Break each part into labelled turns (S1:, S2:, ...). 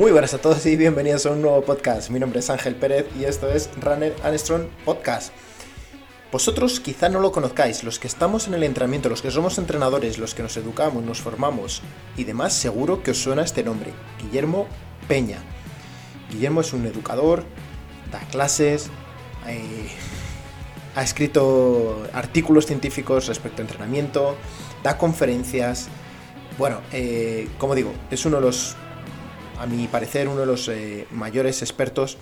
S1: Muy buenas a todos y bienvenidos a un nuevo podcast. Mi nombre es Ángel Pérez y esto es Runner and Podcast. Vosotros quizá no lo conozcáis, los que estamos en el entrenamiento, los que somos entrenadores, los que nos educamos, nos formamos y demás, seguro que os suena este nombre, Guillermo Peña. Guillermo es un educador, da clases, eh, ha escrito artículos científicos respecto a entrenamiento, da conferencias. Bueno, eh, como digo, es uno de los, a mi parecer, uno de los eh, mayores expertos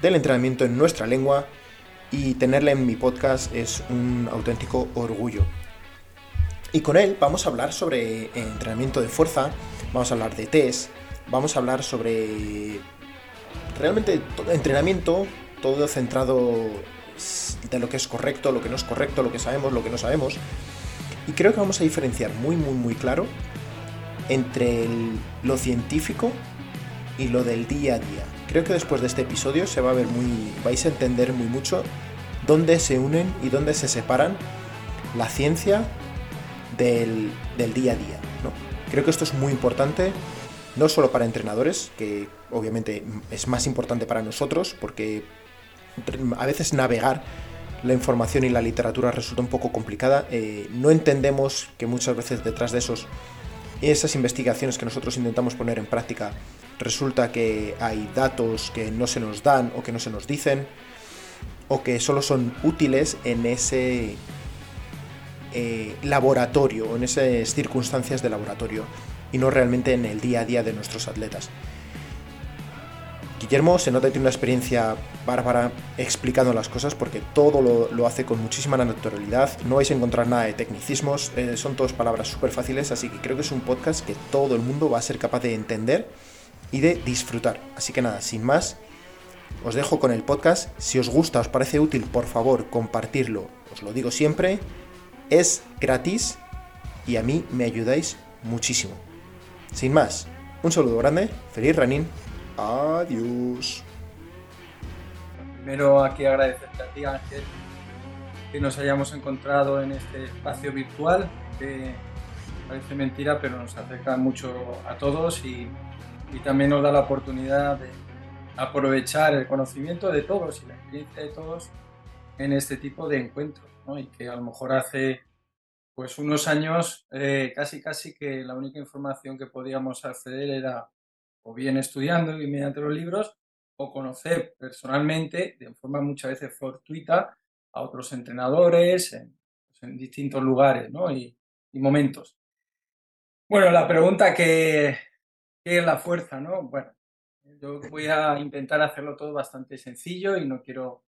S1: del entrenamiento en nuestra lengua y tenerle en mi podcast es un auténtico orgullo. Y con él vamos a hablar sobre entrenamiento de fuerza, vamos a hablar de test, vamos a hablar sobre realmente todo entrenamiento, todo centrado de lo que es correcto, lo que no es correcto, lo que sabemos, lo que no sabemos. Y creo que vamos a diferenciar muy, muy, muy claro entre lo científico y lo del día a día. Creo que después de este episodio se va a ver muy. vais a entender muy mucho dónde se unen y dónde se separan la ciencia del, día a día. ¿no? Creo que esto es muy importante, no solo para entrenadores, que obviamente es más importante para nosotros, porque a veces navegar la información y la literatura resulta un poco complicada. Eh, no entendemos que muchas veces detrás de esos esas investigaciones que nosotros intentamos poner en práctica resulta que hay datos que no se nos dan o que no se nos dicen o que solo son útiles en ese eh, laboratorio en esas circunstancias de laboratorio y no realmente en el día a día de nuestros atletas. Guillermo se nota que tiene una experiencia bárbara explicando las cosas porque todo lo, hace con muchísima naturalidad. No vais a encontrar nada de tecnicismos, eh, son todas palabras súper fáciles, así que creo que es un podcast que todo el mundo va a ser capaz de entender y de disfrutar. Así que nada, sin más, os dejo con el podcast. Si os gusta, os parece útil, por favor, compartirlo. Os lo digo siempre, es gratis y a mí me ayudáis muchísimo. Sin más, un saludo grande, feliz running Adiós.
S2: Primero aquí agradecerte a ti Ángel que nos hayamos encontrado en este espacio virtual que parece mentira pero nos acerca mucho a todos y, también nos da la oportunidad de aprovechar el conocimiento de todos y la experiencia de todos en este tipo de encuentros y que a lo mejor hace pues unos años eh, casi casi que la única información que podíamos acceder era o bien estudiando y mediante los libros, o conocer personalmente, de forma muchas veces fortuita, a otros entrenadores en, pues, distintos lugares y, momentos. Bueno, la pregunta que, ¿qué es la fuerza? ¿no? Bueno, yo voy a intentar hacerlo todo bastante sencillo y no quiero,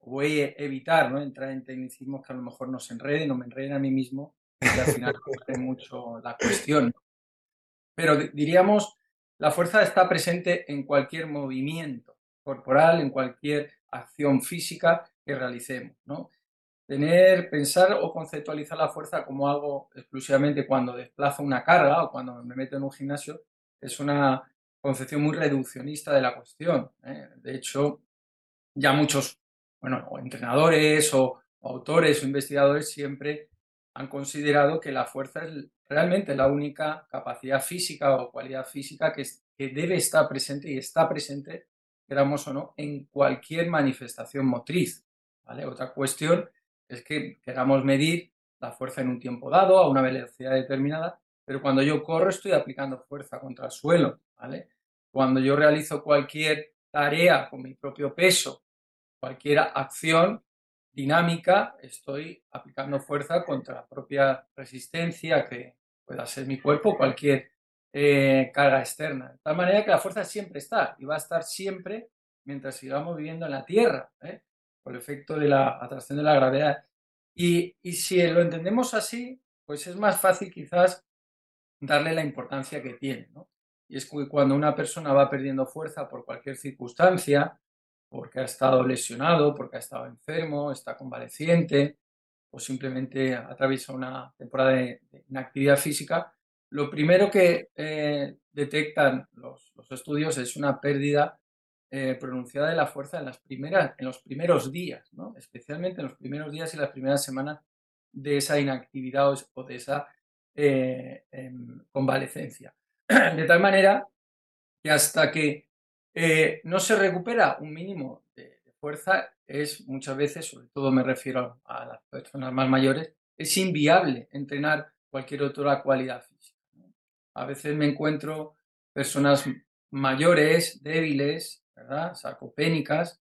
S2: voy a evitar ¿no? entrar en tecnicismos que a lo mejor nos enreden o me enreden a mí mismo y al final mucho la cuestión. Pero diríamos la fuerza está presente en cualquier movimiento corporal, en cualquier acción física que realicemos. ¿no? Tener, pensar o conceptualizar la fuerza como algo exclusivamente cuando desplazo una carga o cuando me meto en un gimnasio es una concepción muy reduccionista de la cuestión. ¿eh? De hecho, ya muchos bueno, entrenadores o autores o investigadores siempre han considerado que la fuerza es realmente la única capacidad física o cualidad física que, que debe estar presente y está presente, queramos o no, en cualquier manifestación motriz. ¿vale? Otra cuestión es que queramos medir la fuerza en un tiempo dado, a una velocidad determinada, pero cuando yo corro estoy aplicando fuerza contra el suelo. ¿vale? Cuando yo realizo cualquier tarea con mi propio peso, cualquier acción, dinámica, estoy aplicando fuerza contra la propia resistencia que pueda ser mi cuerpo, cualquier eh, carga externa. De tal manera que la fuerza siempre está y va a estar siempre mientras sigamos viviendo en la Tierra, ¿eh? por el efecto de la atracción de la gravedad. Y, y si lo entendemos así, pues es más fácil quizás darle la importancia que tiene. Y es que cuando una persona va perdiendo fuerza por cualquier circunstancia, porque ha estado lesionado, porque ha estado enfermo, está convaleciente o simplemente atraviesa una temporada de, inactividad física, lo primero que eh, detectan los, estudios es una pérdida eh, pronunciada de la fuerza en, las primeras, en los primeros días, especialmente en los primeros días y las primeras semanas de esa inactividad o, de esa eh, em, convalecencia. De tal manera que hasta que eh, no se recupera un mínimo de, fuerza, es muchas veces, sobre todo me refiero a las personas más mayores, es inviable entrenar cualquier otra cualidad física. A veces me encuentro personas mayores, débiles, ¿verdad? sarcopénicas,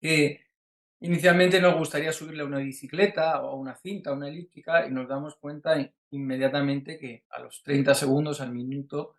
S2: que inicialmente nos gustaría subirle a una bicicleta o a una cinta, una elíptica, y nos damos cuenta inmediatamente que a los 30 segundos, al minuto,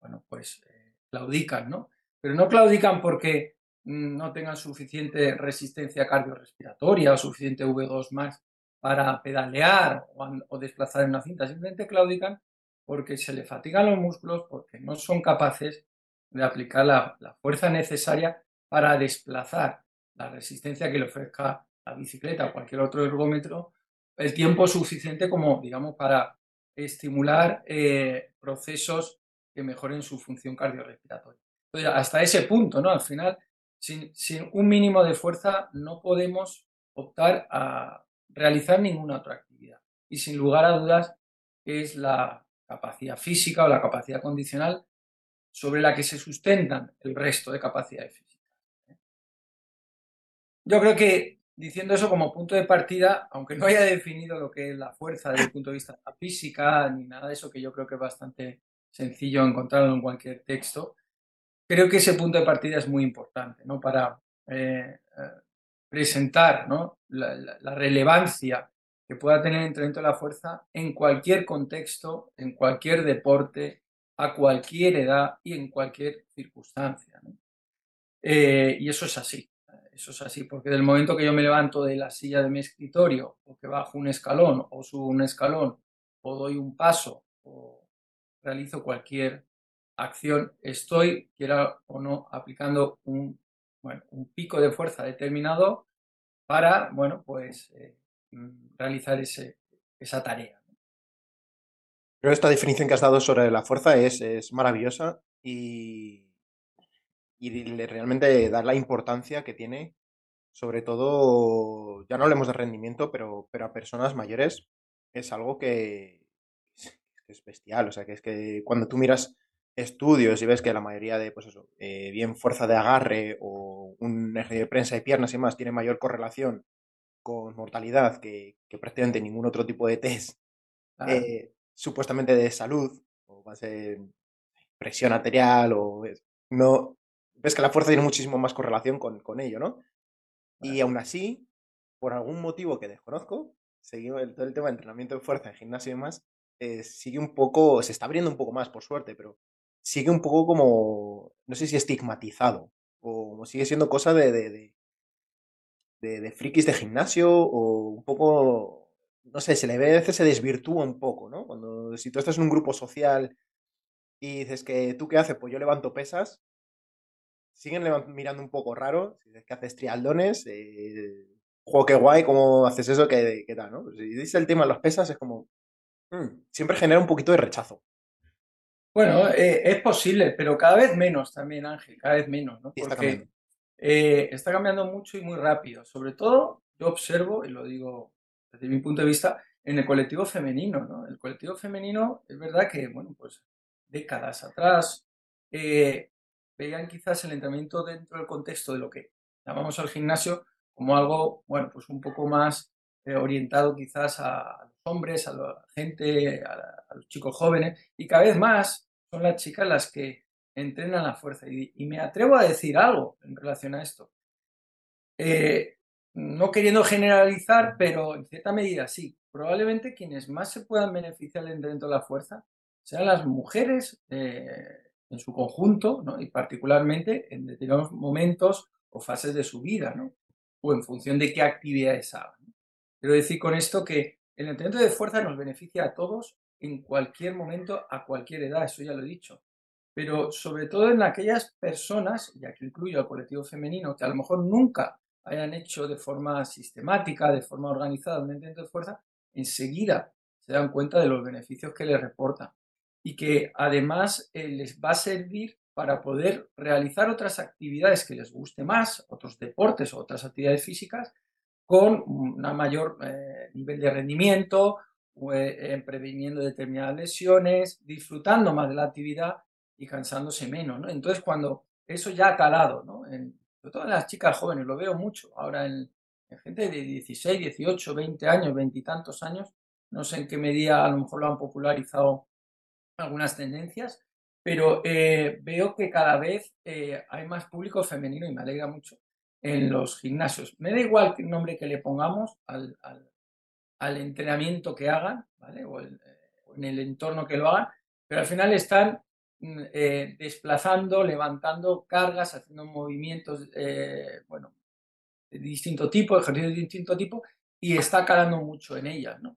S2: bueno, pues eh, claudican, ¿no? Pero no claudican porque mm, no tengan suficiente resistencia cardiorrespiratoria o suficiente V2 más para pedalear o, desplazar en una cinta, simplemente claudican porque se le fatigan los músculos, porque no son capaces de aplicar la, fuerza necesaria para desplazar la resistencia que le ofrezca la bicicleta o cualquier otro ergómetro, el tiempo suficiente como, digamos, para estimular eh, procesos que mejoren su función cardiorrespiratoria. hasta ese punto, ¿no? Al final, sin, un mínimo de fuerza no podemos optar a realizar ninguna otra actividad. Y sin lugar a dudas es la capacidad física o la capacidad condicional sobre la que se sustentan el resto de capacidades físicas. Yo creo que diciendo eso como punto de partida, aunque no haya definido lo que es la fuerza desde el punto de vista física ni nada de eso, que yo creo que es bastante sencillo encontrarlo en cualquier texto, creo que ese punto de partida es muy importante ¿no? para eh, eh, presentar ¿no? la, relevancia que pueda tener el entrenamiento de la fuerza en cualquier contexto, en cualquier deporte, a cualquier edad y en cualquier circunstancia. Eh, y eso es así, eso es así, porque del momento que yo me levanto de la silla de mi escritorio, o que bajo un escalón, o subo un escalón, o doy un paso, o realizo cualquier acción, estoy, quiera o no, aplicando un bueno, un pico de fuerza determinado para, bueno, pues eh, mm, realizar ese, esa tarea.
S1: Creo esta definición que has dado sobre la fuerza es, maravillosa y, y realmente da la importancia que tiene, sobre todo, ya no hablemos de rendimiento, pero, pero a personas mayores es algo que, que es bestial. O sea, que es que cuando tú miras estudios y ves que la mayoría de, pues eso, eh, bien fuerza de agarre o un eje de prensa de piernas y más tiene mayor correlación con mortalidad que, prácticamente ningún otro tipo de test eh, supuestamente de salud o va a ser presión arterial o no ves que la fuerza tiene muchísimo más correlación con, con ello, ¿no? Y aún así, por algún motivo que desconozco, seguimos el, todo el tema de entrenamiento de fuerza en gimnasio y demás, eh, sigue un poco, se está abriendo un poco más, por suerte, pero sigue un poco como, no sé si estigmatizado, o como sigue siendo cosa de, de, de, frikis de gimnasio, o un poco, no sé, se le ve a veces se desvirtúa un poco, ¿no? Cuando, si tú estás en un grupo social y dices que tú qué haces, pues yo levanto pesas, siguen mirando un poco raro, si dices que haces trialdones, eh, juego qué guay, cómo haces eso, qué, qué tal, ¿no? Si dices el tema de las pesas, es como, mm, siempre genera un poquito de rechazo.
S2: Bueno, eh, es posible, pero cada vez menos también, Ángel, cada vez menos, ¿no? Porque eh, está cambiando mucho y muy rápido. Sobre todo, yo observo, y lo digo desde mi punto de vista, en el colectivo femenino, ¿no? El colectivo femenino, es verdad que, bueno, pues décadas atrás, eh, veían quizás el entrenamiento dentro del contexto de lo que llamamos al gimnasio como algo, bueno, pues un poco más orientado quizás a, hombres, a la gente, a, los chicos jóvenes, y cada vez más son las chicas las que entrenan la fuerza. Y, me atrevo a decir algo en relación a esto. Eh, no queriendo generalizar, pero en cierta medida sí. Probablemente quienes más se puedan beneficiar del entrenamiento de la fuerza sean las mujeres eh, en su conjunto, y particularmente en determinados momentos o fases de su vida, ¿no? o en función de qué actividades hagan. Quiero decir con esto que el entrenamiento de fuerza nos beneficia a todos en cualquier momento, a cualquier edad, eso ya lo he dicho. Pero sobre todo en aquellas personas, y aquí incluyo al colectivo femenino, que a lo mejor nunca hayan hecho de forma sistemática, de forma organizada un entrenamiento de fuerza, enseguida se dan cuenta de los beneficios que les reporta y que además eh, les va a servir para poder realizar otras actividades que les guste más, otros deportes o otras actividades físicas, con un mayor eh, nivel de rendimiento, eh, previniendo determinadas lesiones, disfrutando más de la actividad y cansándose menos, ¿no? Entonces, cuando eso ya ha calado, ¿no? En, sobre todo en las chicas jóvenes, lo veo mucho, ahora en, gente de 16, 18, 20 años, 20 y tantos años, no sé en qué medida a lo mejor lo han popularizado algunas tendencias, pero eh, veo que cada vez eh, hay más público femenino y me alegra mucho en los gimnasios. Me da igual el nombre que le pongamos al, al, entrenamiento que hagan, ¿vale? O, eh, o, en el entorno que lo hagan, pero al final están mm, desplazando, levantando cargas, haciendo movimientos, bueno, de distinto tipo, ejercicios de distinto tipo, y está calando mucho en ellas, ¿no?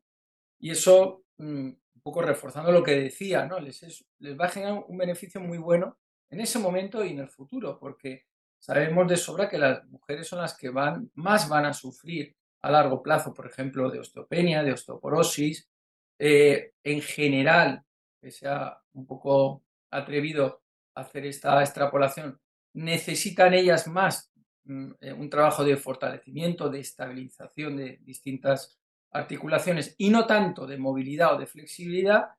S2: Y eso mm, poco reforzando lo que decía, ¿no? Les, les va a generar un beneficio muy bueno en ese momento y en el futuro, porque sabemos de sobra que las mujeres son las que van, más van a sufrir a largo plazo, por ejemplo, de osteopenia, de osteoporosis. Eh, en general, que sea un poco atrevido a hacer esta extrapolación, necesitan ellas más mm, eh, un trabajo de fortalecimiento, de estabilización de distintas articulaciones y no tanto de movilidad o de flexibilidad,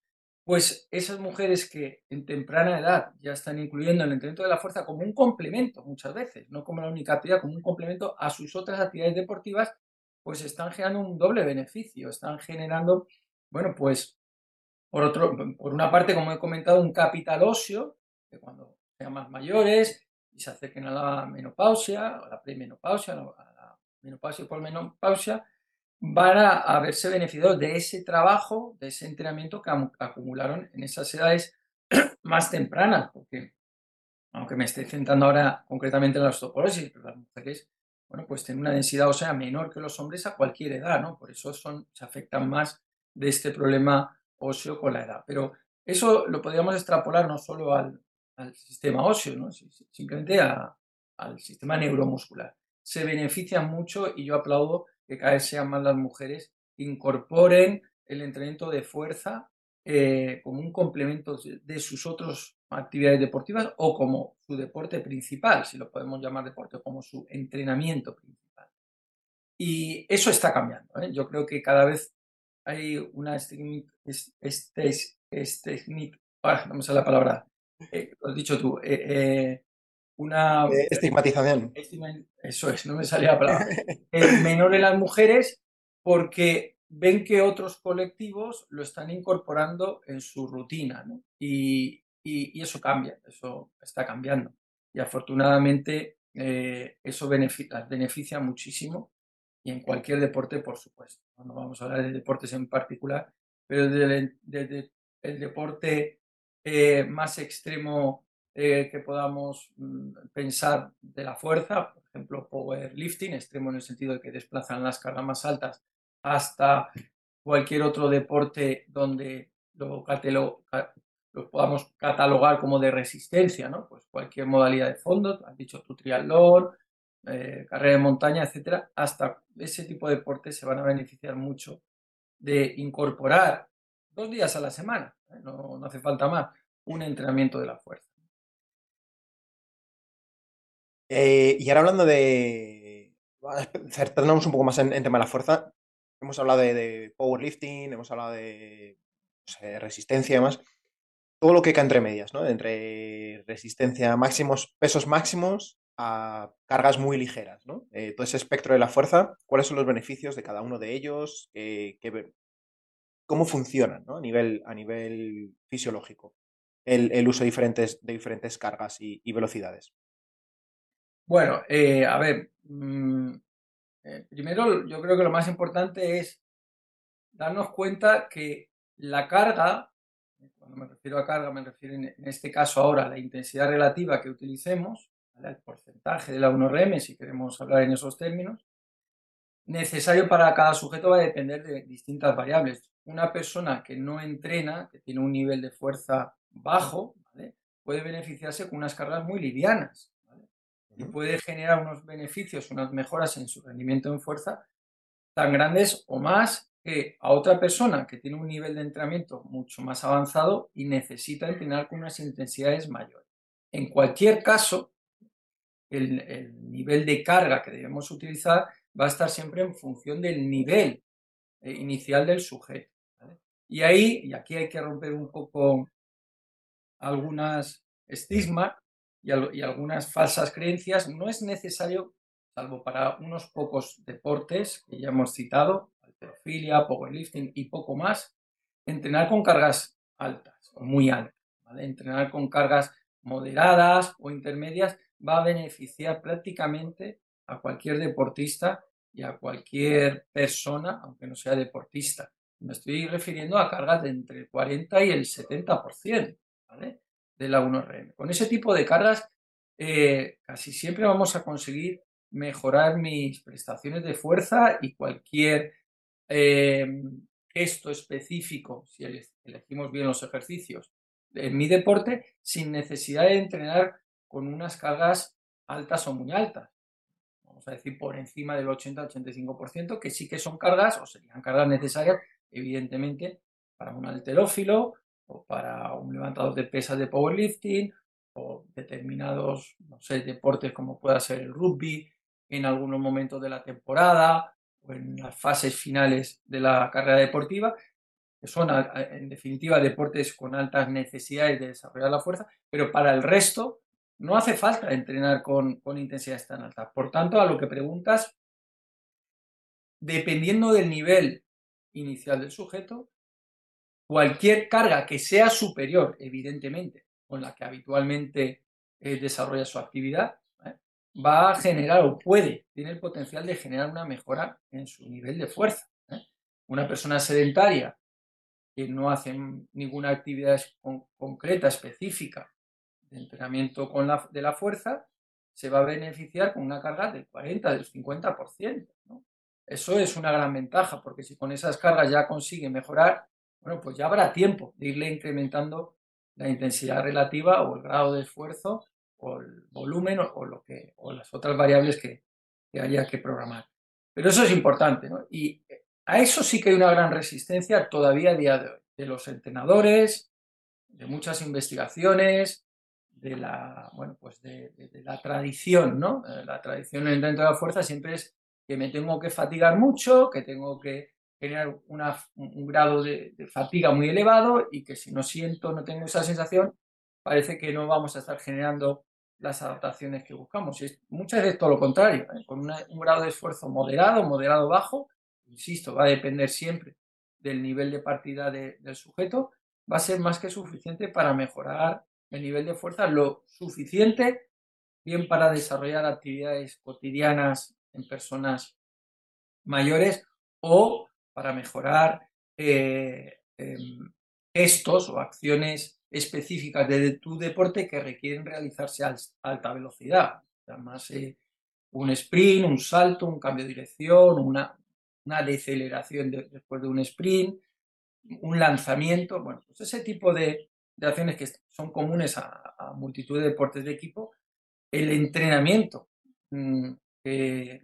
S2: pues esas mujeres que en temprana edad ya están incluyendo el entrenamiento de la fuerza como un complemento muchas veces, no como la única actividad, como un complemento a sus otras actividades deportivas, pues están generando un doble beneficio, están generando, bueno, pues por, otro, por una parte, como he comentado, un capital óseo, que cuando sean más mayores y se acerquen a la menopausia, a la premenopausia, a la menopausia y por menopausia, van a, verse beneficiados de ese trabajo, de ese entrenamiento que acumularon en esas edades más tempranas, porque aunque me esté centrando ahora concretamente en la osteoporosis, pero las mujeres, bueno, pues tienen una densidad ósea menor que los hombres a cualquier edad, ¿no? Por eso son, se afectan más de este problema óseo con la edad. Pero eso lo podríamos extrapolar no solo al, sistema óseo, ¿no? simplemente al sistema neuromuscular. Se benefician mucho y yo aplaudo que cada vez sean más las mujeres, incorporen el entrenamiento de fuerza eh, como un complemento de sus otras actividades deportivas o como su deporte principal, si lo podemos llamar deporte, como su entrenamiento principal. Y eso está cambiando. ¿eh? Yo creo que cada vez hay una este, ah, no me sale la palabra, eh, lo has dicho tú, una
S1: eh, estigmatización.
S2: Eso es, no me salía la palabra. menor en las mujeres porque ven que otros colectivos lo están incorporando en su rutina ¿no? y, y, eso cambia, eso está cambiando. Y afortunadamente eh, eso beneficia, beneficia muchísimo y en cualquier deporte, por supuesto. No vamos a hablar de deportes en particular, pero desde, el deporte eh, más extremo eh, que podamos mm, pensar de la fuerza, por ejemplo, powerlifting, extremo en el sentido de que desplazan las cargas más altas, hasta cualquier otro deporte donde lo, podamos catalogar como de resistencia, ¿no? Pues cualquier modalidad de fondo, has dicho tu triatlón, eh, carrera de montaña, etcétera, hasta ese tipo de deportes se van a beneficiar mucho de incorporar dos días a la semana, ¿eh? no hace falta más, un entrenamiento de la fuerza.
S1: Eh, y ahora hablando de. Centrándonos un poco más en, tema de la fuerza. Hemos hablado de, powerlifting, hemos hablado de resistencia y demás. Todo lo que cae entre medias, ¿no? Entre resistencia máximos, pesos máximos a cargas muy ligeras, ¿no? Eh, todo ese espectro de la fuerza, ¿cuáles son los beneficios de cada uno de ellos? ¿Cómo funcionan a, nivel, fisiológico el, uso de diferentes cargas y velocidades?
S2: Bueno, eh, a ver, mm, eh, primero yo creo que lo más importante es darnos cuenta que la carga, cuando me refiero a carga, me refiero en, este caso ahora a la intensidad relativa que utilicemos, el porcentaje de la 1RM, si queremos hablar en esos términos, necesario para cada sujeto va a depender de distintas variables. Una persona que no entrena, que tiene un nivel de fuerza bajo, puede beneficiarse con unas cargas muy livianas y puede generar unos beneficios, unas mejoras en su rendimiento en fuerza tan grandes o más que a otra persona que tiene un nivel de entrenamiento mucho más avanzado y necesita entrenar con unas intensidades mayores. En cualquier caso, el, nivel de carga que debemos utilizar va a estar siempre en función del nivel eh, inicial del sujeto. Y ahí, y aquí hay que romper un poco algunas estigma y, algunas falsas creencias, no es necesario, salvo para unos pocos deportes que ya hemos citado, alterofilia, powerlifting y poco más, entrenar con cargas altas o muy altas. Entrenar con cargas moderadas o intermedias va a beneficiar prácticamente a cualquier deportista y a cualquier persona, aunque no sea deportista. Me estoy refiriendo a cargas de entre el 40 y el 70% de la 1RM. Con ese tipo de cargas eh, casi siempre vamos a conseguir mejorar mis prestaciones de fuerza y cualquier eh, gesto específico, si elegimos bien los ejercicios, en mi deporte, sin necesidad de entrenar con unas cargas altas o muy altas. Vamos a decir por encima del 80-85%, que sí que son cargas o serían cargas necesarias, evidentemente, para un alterófilo o para un levantador de pesas de powerlifting o determinados, no sé, deportes como pueda ser el rugby en algunos momentos de la temporada o en las fases finales de la carrera deportiva, que son en definitiva deportes con altas necesidades de desarrollar la fuerza, pero para el resto no hace falta entrenar con, con intensidades tan altas. Por tanto, a lo que preguntas, dependiendo del nivel inicial del sujeto, cualquier carga que sea superior, evidentemente, con la que habitualmente eh, desarrolla su actividad, ¿eh? va a generar o puede, tiene el potencial de generar una mejora en su nivel de fuerza. ¿eh? Una persona sedentaria que no hace ninguna actividad concreta, específica de entrenamiento con la, de la fuerza, se va a beneficiar con una carga del 40, del 50%. Eso es una gran ventaja, porque si con esas cargas ya consigue mejorar, bueno, pues ya habrá tiempo de irle incrementando la intensidad relativa o el grado de esfuerzo o el volumen o, lo que, o las otras variables que, que, haya que programar. Pero eso es importante, ¿no? Y a eso sí que hay una gran resistencia todavía a día de hoy, de los entrenadores, de muchas investigaciones, de la, bueno, pues de, la tradición, ¿no? Eh, la tradición dentro de la fuerza siempre es que me tengo que fatigar mucho, que tengo que generar un grado de, fatiga muy elevado y que si no siento, no tengo esa sensación, parece que no vamos a estar generando las adaptaciones que buscamos. Y muchas veces todo lo contrario, ¿eh? con un grado de esfuerzo moderado, moderado bajo, insisto, va a depender siempre del nivel de partida del sujeto, va a ser más que suficiente para mejorar el nivel de fuerza, lo suficiente bien para desarrollar actividades cotidianas en personas mayores o para mejorar eh, em, gestos o acciones específicas de tu deporte que requieren realizarse a alta velocidad. Además, un sprint, un salto, un cambio de dirección, una, una deceleración después de un sprint, un lanzamiento, bueno, pues ese tipo de, acciones que son comunes a, multitud de deportes de equipo, el entrenamiento mm, que,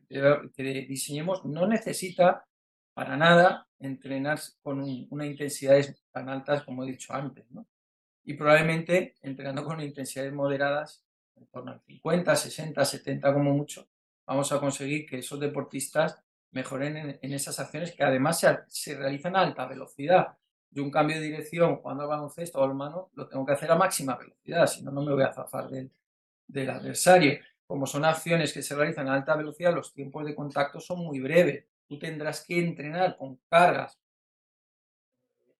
S2: diseñemos no necesita para nada entrenar con una intensidades tan altas como he dicho antes, ¿no? Y probablemente entrenando con intensidades moderadas, en torno al 50, 60, 70 como mucho, vamos a conseguir que esos deportistas mejoren en, esas acciones que además se, realizan a alta velocidad. Yo un cambio de dirección cuando al baloncesto o al mano lo tengo que hacer a máxima velocidad, si no, no me voy a zafar del, del adversario. Como son acciones que se realizan a alta velocidad, los tiempos de contacto son muy breves tú tendrás que entrenar con cargas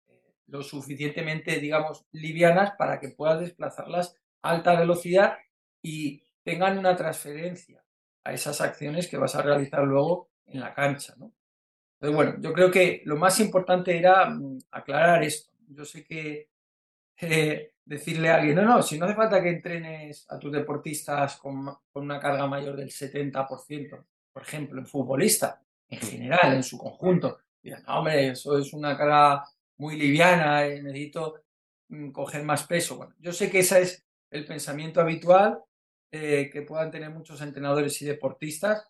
S2: eh, lo suficientemente, digamos, livianas para que puedas desplazarlas a alta velocidad y tengan una transferencia a esas acciones que vas a realizar luego en la cancha. Entonces, bueno, yo creo que lo más importante era mm, aclarar esto. Yo sé que eh, decirle a alguien, no, no, si no hace falta que entrenes a tus deportistas con, con una carga mayor del 70%, por ejemplo, en futbolista, en general, en su conjunto. Dirán, no, hombre, eso es una carga muy liviana, eh, necesito mm, coger más peso. Bueno, yo sé que ese es el pensamiento habitual eh, que puedan tener muchos entrenadores y deportistas,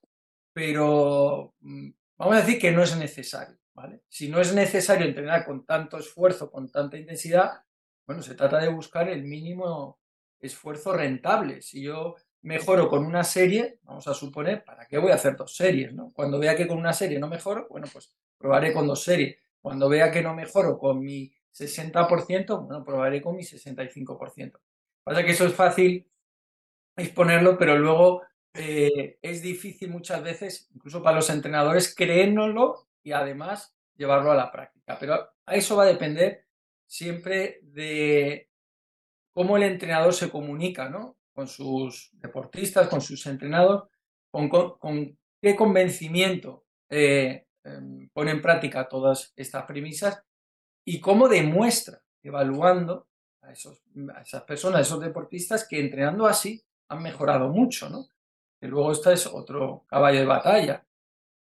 S2: pero mm, vamos a decir que no es necesario. ¿vale? Si no es necesario entrenar con tanto esfuerzo, con tanta intensidad, bueno, se trata de buscar el mínimo esfuerzo rentable. Si yo mejoro con una serie, vamos a suponer, ¿para qué voy a hacer dos series? ¿no? Cuando vea que con una serie no mejoro, bueno, pues probaré con dos series. Cuando vea que no mejoro con mi 60%, bueno, probaré con mi 65%. Pasa que eso es fácil exponerlo, pero luego eh, es difícil muchas veces, incluso para los entrenadores, creérnoslo y además llevarlo a la práctica. Pero a eso va a depender siempre de cómo el entrenador se comunica ¿no? Con sus deportistas, con sus entrenados, con, qué convencimiento eh, em, pone en práctica todas estas premisas y cómo demuestra, evaluando a, esas personas, a esos deportistas que entrenando así han mejorado mucho, ¿no? Que luego esta es otro caballo de batalla.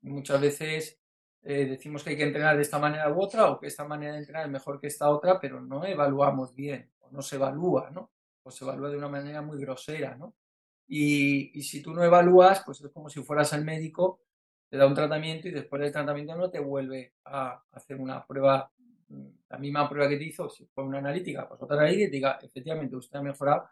S2: Muchas veces eh, decimos que hay que entrenar de esta manera u otra o que esta manera de entrenar es mejor que esta otra, pero no evaluamos bien o no se evalúa, ¿no? O se evalúa de una manera muy grosera, ¿no? Y, y si tú no evalúas, pues es como si fueras al médico, te da un tratamiento y después del tratamiento no te vuelve a hacer una prueba, la misma prueba que te hizo, si fue una analítica, pues otra analítica y diga, efectivamente, usted ha mejorado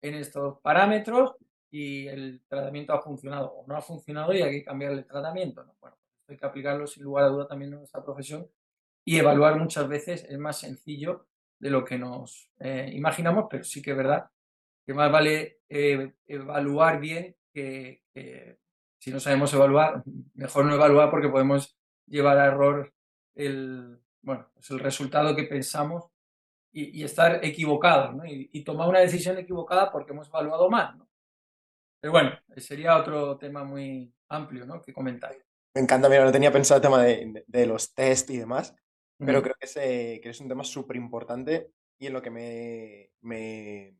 S2: en estos parámetros y el tratamiento ha funcionado o no ha funcionado y hay que cambiar el tratamiento. ¿no? Bueno, hay que aplicarlo sin lugar a duda también en nuestra profesión y evaluar muchas veces es más sencillo de lo que nos eh, imaginamos, pero sí que es verdad que más vale eh, evaluar bien que, si no sabemos evaluar, mejor no evaluar porque podemos llevar a error el, bueno, pues el resultado que pensamos y, estar equivocados ¿no? y, tomar una decisión equivocada porque hemos evaluado mal. ¿no? Pero bueno, sería otro tema muy amplio ¿no? que comentar.
S1: Me encanta, mira, no tenía pensado el tema de, los test y demás, pero creo que, ese, que es un tema súper importante y en lo que me, me,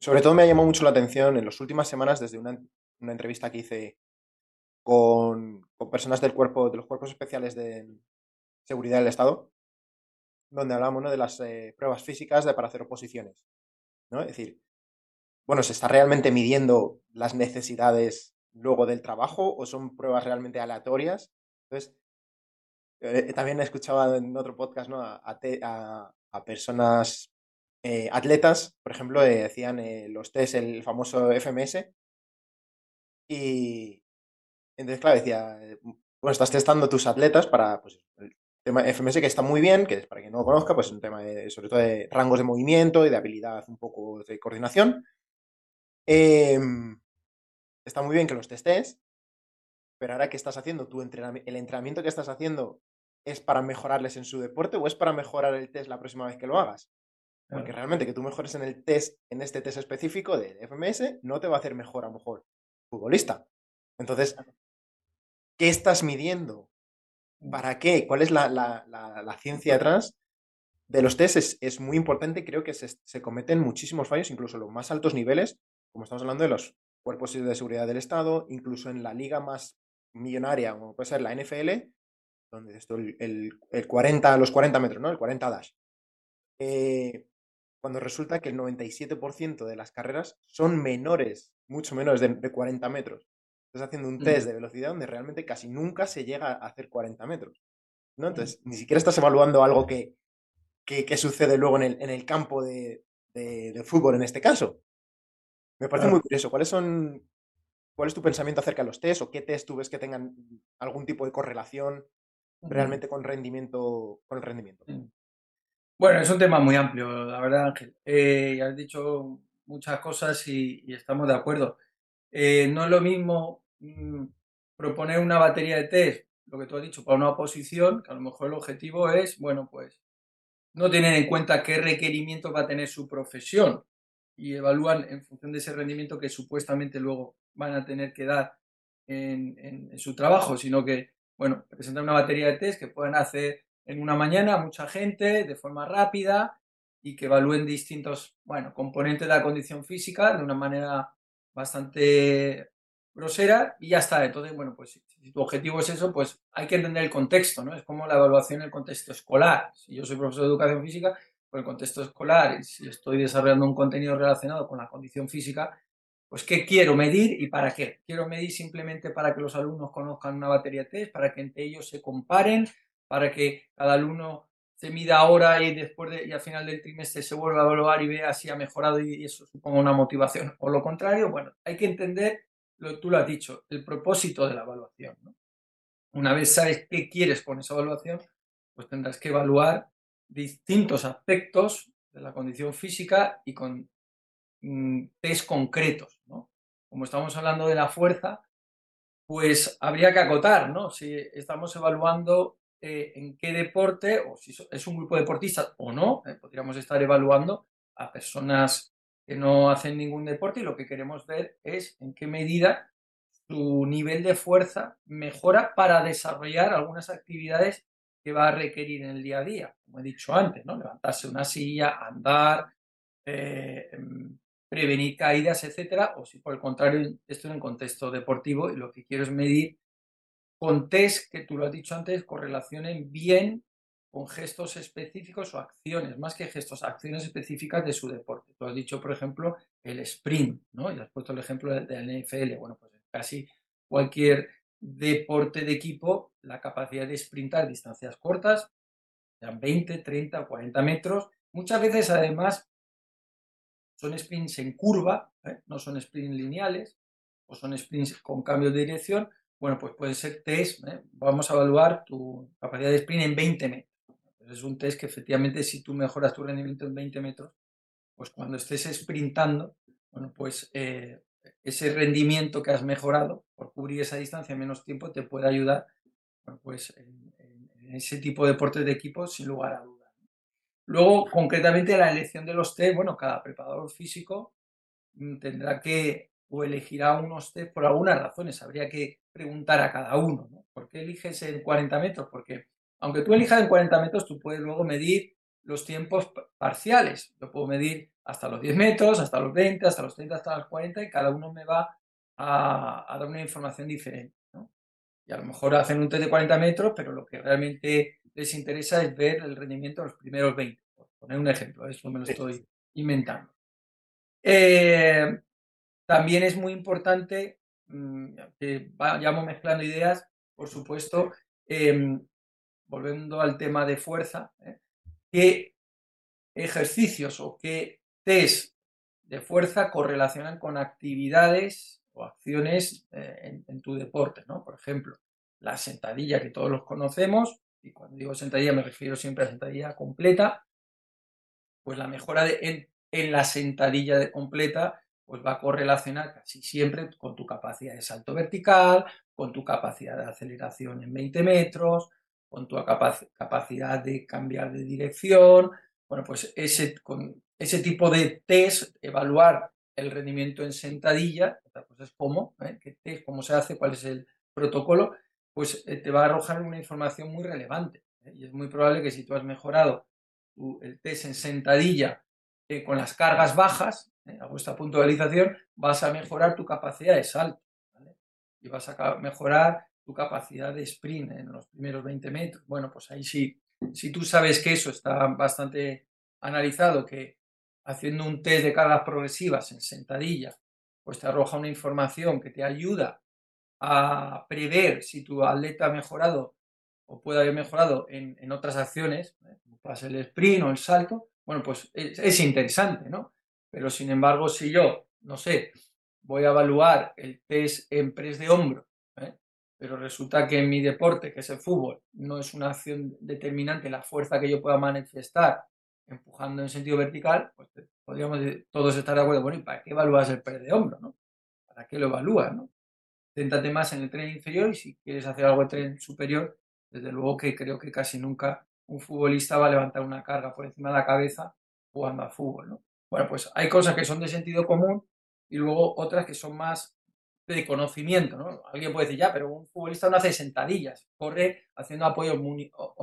S1: Sobre todo me ha llamado mucho la atención en las últimas semanas desde una, una entrevista que hice con, con, personas del cuerpo, de los cuerpos especiales de seguridad del Estado, donde hablamos ¿no? de las eh, pruebas físicas de, para hacer oposiciones. ¿no? Es decir, bueno, ¿se está realmente midiendo las necesidades luego del trabajo o son pruebas realmente aleatorias. Entonces, también he escuchado en otro podcast ¿no? a, a, personas eh, atletas, por ejemplo, eh, decían los test, el famoso FMS. Y entonces, claro, decía, bueno, estás testando tus atletas para pues, el tema FMS que está muy bien, que para quien no lo conozca, pues es un tema sobre todo de rangos de movimiento y de habilidad un poco de coordinación. Eh, está muy bien que los testes, pero ahora ¿qué estás haciendo? ¿Tu ¿El entrenamiento que estás haciendo es para mejorarles en su deporte o es para mejorar el test la próxima vez que lo hagas? Porque realmente que tú mejores en el test, en este test específico de FMS, no te va a hacer mejor a lo mejor futbolista. Entonces, ¿qué estás midiendo? Mm. ¿Para qué? ¿Cuál es la, ciencia detrás? De los tests es, muy importante, creo que se, se, cometen muchísimos fallos, incluso los más altos niveles, como estamos hablando de los cuerpos de seguridad del Estado, incluso en la liga más millonaria, como puede ser la NFL, donde esto, el, 40, los 40 metros, ¿no? El 40 dash. Eh, cuando resulta que el 97% de las carreras son menores, mucho menores de, 40 metros. Estás haciendo un test de velocidad donde realmente casi nunca se llega a hacer 40 metros. ¿no? Entonces, ni siquiera estás evaluando algo que, que, sucede luego en el, en el campo de, de, fútbol en este caso. Me parece muy curioso. ¿Cuáles son, ¿Cuál es tu pensamiento acerca de los test o qué test tú ves que tengan algún tipo de correlación realmente con rendimiento, con el rendimiento? Mm.
S2: Bueno, es un tema muy amplio, la verdad, Ángel. Eh, has dicho muchas cosas y, estamos de acuerdo. Eh, no es lo mismo mm, proponer una batería de test, lo que tú has dicho, para una oposición, que a lo mejor el objetivo es, bueno, pues no tener en cuenta qué requerimientos va a tener su profesión y evalúan en función de ese rendimiento que supuestamente luego van a tener que dar en, su trabajo, sino que, bueno, presentan una batería de test que pueden hacer en una mañana mucha gente de forma rápida y que evalúen distintos, bueno, componentes de la condición física de una manera bastante grosera y ya está. Entonces, bueno, pues si, tu objetivo es eso, pues hay que entender el contexto, ¿no? Es como la evaluación en el contexto escolar. Si yo soy profesor de educación física, por el contexto escolar y si estoy desarrollando un contenido relacionado con la condición física, pues ¿qué quiero medir y para qué? Quiero medir simplemente para que los alumnos conozcan una batería test, para que entre ellos se comparen, para que cada alumno se mida ahora y después de, y al final del trimestre se vuelva a evaluar y vea si ha mejorado y eso suponga una motivación. O lo contrario, bueno, hay que entender, lo, tú lo has dicho, el propósito de la evaluación. Una vez sabes qué quieres con esa evaluación, pues tendrás que evaluar distintos aspectos de la condición física y con mm, test concretos. Como estamos hablando de la fuerza, pues habría que acotar, ¿no? Si estamos evaluando eh, en qué deporte, o si es un grupo de deportistas o no, eh, podríamos estar evaluando a personas que no hacen ningún deporte y lo que queremos ver es en qué medida su nivel de fuerza mejora para desarrollar algunas actividades que va a requerir en el día a día, como he dicho antes, ¿no? Levantarse una silla, andar, eh, em, prevenir caídas, etcétera, o si por el contrario estoy en contexto deportivo y lo que quiero es medir con test que tú lo has dicho antes correlacionen bien con gestos específicos o acciones, más que gestos, acciones específicas de su deporte. Tú has dicho, por ejemplo, el sprint, ¿no? Y has puesto el ejemplo de la NFL. Bueno, pues casi cualquier deporte de equipo, la capacidad de sprintar distancias cortas, sean 20, 30 o 40 metros. Muchas veces, además, son sprints en curva, ¿eh? no son sprints lineales, o son sprints con cambio de dirección. Bueno, pues puede ser test, ¿eh? vamos a evaluar tu capacidad de sprint en 20 metros. es un test que efectivamente si tú mejoras tu rendimiento en 20 metros, pues cuando estés sprintando, bueno, pues eh, ese rendimiento que has mejorado por cubrir esa distancia en menos tiempo te puede ayudar pues en, ese tipo de deportes de equipo sin lugar a dudas. Luego, concretamente, la elección de los test, bueno, cada preparador físico mm, tendrá que o elegirá unos test por algunas razones. Habría que preguntar a cada uno, ¿no? ¿Por qué eliges en 40 metros? Porque aunque tú elijas en 40 metros, tú puedes luego medir los tiempos parciales. Yo puedo medir hasta los 10 metros, hasta los 20, hasta los 30, hasta los 40 y cada uno me va a, dar una información diferente. Y a lo mejor hacen un test de 40 metros, pero lo que realmente les interesa es ver el rendimiento de los primeros 20. Por poner un ejemplo, eso me lo estoy inventando. Eh, también es muy importante, mm, que vayamos mezclando ideas, por supuesto, em, volviendo al tema de fuerza, ¿eh? qué ejercicios o qué test de fuerza correlacionan con actividades o acciones eh, en, tu deporte, ¿no? Por ejemplo, la sentadilla que todos los conocemos, y cuando digo sentadilla me refiero siempre a sentadilla completa, pues la mejora en, la sentadilla de completa pues va a correlacionar casi siempre con tu capacidad de salto vertical, con tu capacidad de aceleración en 20 metros, con tu capacidad de cambiar de dirección. Bueno, pues ese, con ese tipo de test, evaluar el rendimiento en sentadilla, otra cosa es cómo, ¿eh? ¿Qué test, cómo se hace, cuál es el protocolo, pues eh, te va a arrojar una información muy relevante. ¿eh? Y es muy probable que si tú has mejorado el test en sentadilla con las cargas bajas, a vuestra puntualización, vas a mejorar tu capacidad de salto. Y vas a mejorar tu capacidad de sprint en los primeros 20 metros. Bueno, pues ahí sí, si tú sabes que eso está bastante analizado, que haciendo un test de cargas progresivas en sentadilla, pues te arroja una información que te ayuda a prever si tu atleta ha mejorado o puede haber mejorado en, otras acciones, ¿eh? como puede el sprint o el salto, bueno, pues es, es, interesante, ¿no? Pero sin embargo, si yo, no sé, voy a evaluar el test en press de hombro pero resulta que en mi deporte, que es el fútbol, no es una acción determinante la fuerza que yo pueda manifestar empujando en sentido vertical, pues podríamos todos estar de acuerdo, bueno, ¿y para qué evalúas el pérez de hombro? ¿no? ¿Para qué lo evalúas? ¿no? Céntrate más en el tren inferior y si quieres hacer algo en tren superior, desde luego que creo que casi nunca un futbolista va a levantar una carga por encima de la cabeza jugando al fútbol. ¿no? Bueno, pues hay cosas que son de sentido común y luego otras que son más de conocimiento, ¿no? Alguien puede decir, ya, pero un futbolista no hace sentadillas, corre haciendo apoyos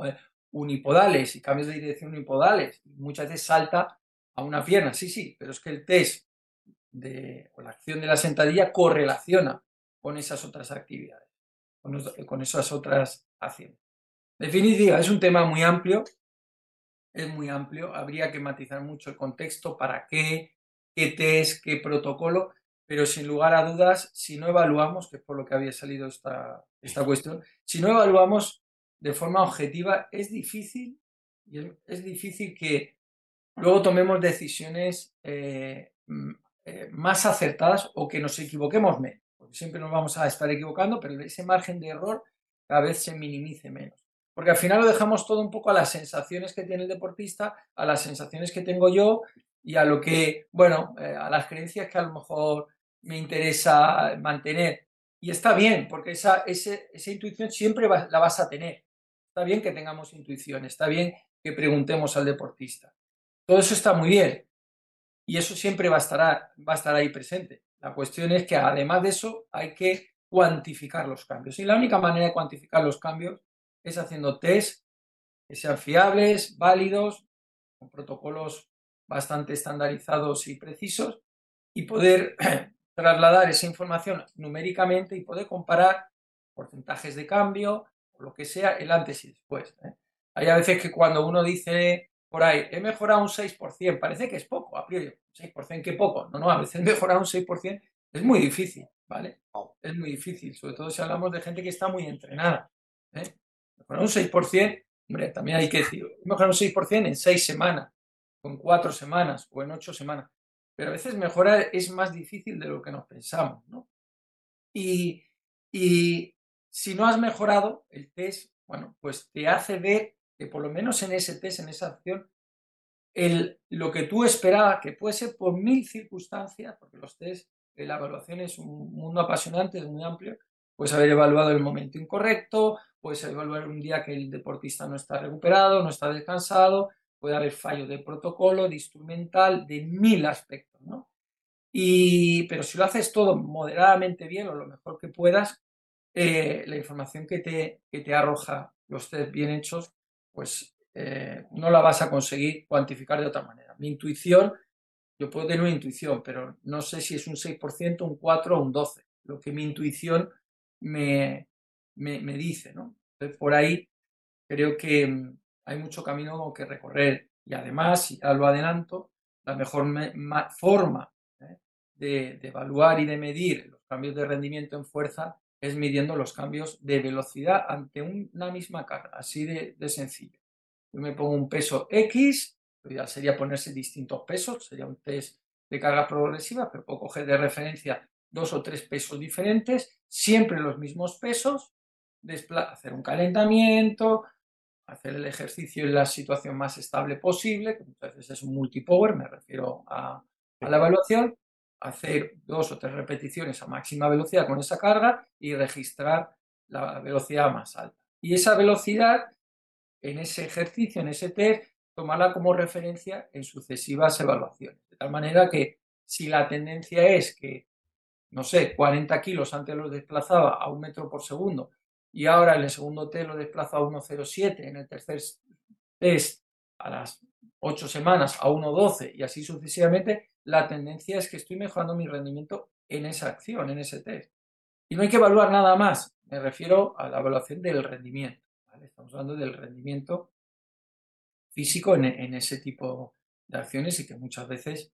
S2: eh, unipodales y cambios de dirección unipodales, muchas veces salta a una pierna, sí, sí, pero es que el test de, o la acción de la sentadilla correlaciona con esas otras actividades, con, esas otras acciones. Definitiva, es un tema muy amplio, es muy amplio, habría que matizar mucho el contexto, para qué, qué test, qué protocolo, pero sin lugar a dudas, si no evaluamos, que es por lo que había salido esta, esta cuestión, si no evaluamos de forma objetiva, es difícil, es, difícil que luego tomemos decisiones eh, mm, eh, más acertadas o que nos equivoquemos menos, siempre nos vamos a estar equivocando, pero ese margen de error cada vez se minimice menos. Porque al final lo dejamos todo un poco a las sensaciones que tiene el deportista, a las sensaciones que tengo yo y a lo que, bueno, eh, a las creencias que a lo mejor me interesa mantener. Y está bien, porque esa, esa intuición siempre la vas a tener. Está bien que tengamos intuición, está bien que preguntemos al deportista. Todo eso está muy bien y eso siempre va va a estar ahí presente. La cuestión es que además de eso hay que cuantificar los cambios. Y la única manera de cuantificar los cambios es haciendo test que sean fiables, válidos, con protocolos bastante estandarizados y precisos y poder trasladar esa información numéricamente y poder comparar porcentajes de cambio o lo que sea el antes y después. ¿eh? Hay a veces que cuando uno dice por ahí, he mejorado un 6%, parece que es poco, a priori, 6%, qué poco. No, no, a veces mejorar un 6% es muy difícil, ¿vale? Es muy difícil, sobre todo si hablamos de gente que está muy entrenada. ¿eh? Mejorar un 6%, hombre, también hay que decir, mejorar un 6% en 6 semanas, con 4 semanas o en 8 semanas. Pero a veces mejorar es más difícil de lo que nos pensamos, ¿no? Y, y si no has mejorado, el test, bueno, pues te hace ver que por lo menos en ese test, en esa acción, el, lo que tú esperabas, que puede ser por mil circunstancias, porque los test, la evaluación es un mundo apasionante, es muy amplio, puedes haber evaluado el momento incorrecto, puedes evaluar un día que el deportista no está recuperado, no está descansado, puede haber fallo de protocolo, de instrumental, de mil aspectos, ¿no? Y, pero si lo haces todo moderadamente bien o lo mejor que puedas, eh, la información que te, que te arroja los test bien hechos pues eh, no la vas a conseguir cuantificar de otra manera. Mi intuición, yo puedo tener una intuición, pero no sé si es un 6%, un 4 o un 12, lo que mi intuición me, me, dice, ¿no? por ahí creo que mm, hay mucho camino que recorrer y además, ya lo adelanto, la mejor forma ¿eh? de, evaluar y de medir los cambios de rendimiento en fuerza es midiendo los cambios de velocidad ante una misma carga, así de, sencillo. Yo me pongo un peso X, ideal sería ponerse distintos pesos, sería un test de carga progresiva, pero puedo coger de referencia dos o tres pesos diferentes, siempre los mismos pesos, hacer un calentamiento, hacer el ejercicio en la situación más estable posible, que muchas veces es un multipower, me refiero a la evaluación, hacer dos o tres repeticiones a máxima velocidad con esa carga y registrar la velocidad más alta. Y esa velocidad en ese ejercicio, en ese test, tomarla como referencia en sucesivas evaluaciones. De tal manera que si la tendencia es que, no sé, 40 kilos antes los desplazaba a un metro por segundo y ahora en el segundo test lo desplazo a 1,07, en el tercer test a las 8 semanas a 1,12 y así sucesivamente, la tendencia es que estoy mejorando mi rendimiento en esa acción, en ese test. Y no hay que evaluar nada más, me refiero a la evaluación del rendimiento. Estamos hablando del rendimiento físico en, ese tipo de acciones y que muchas veces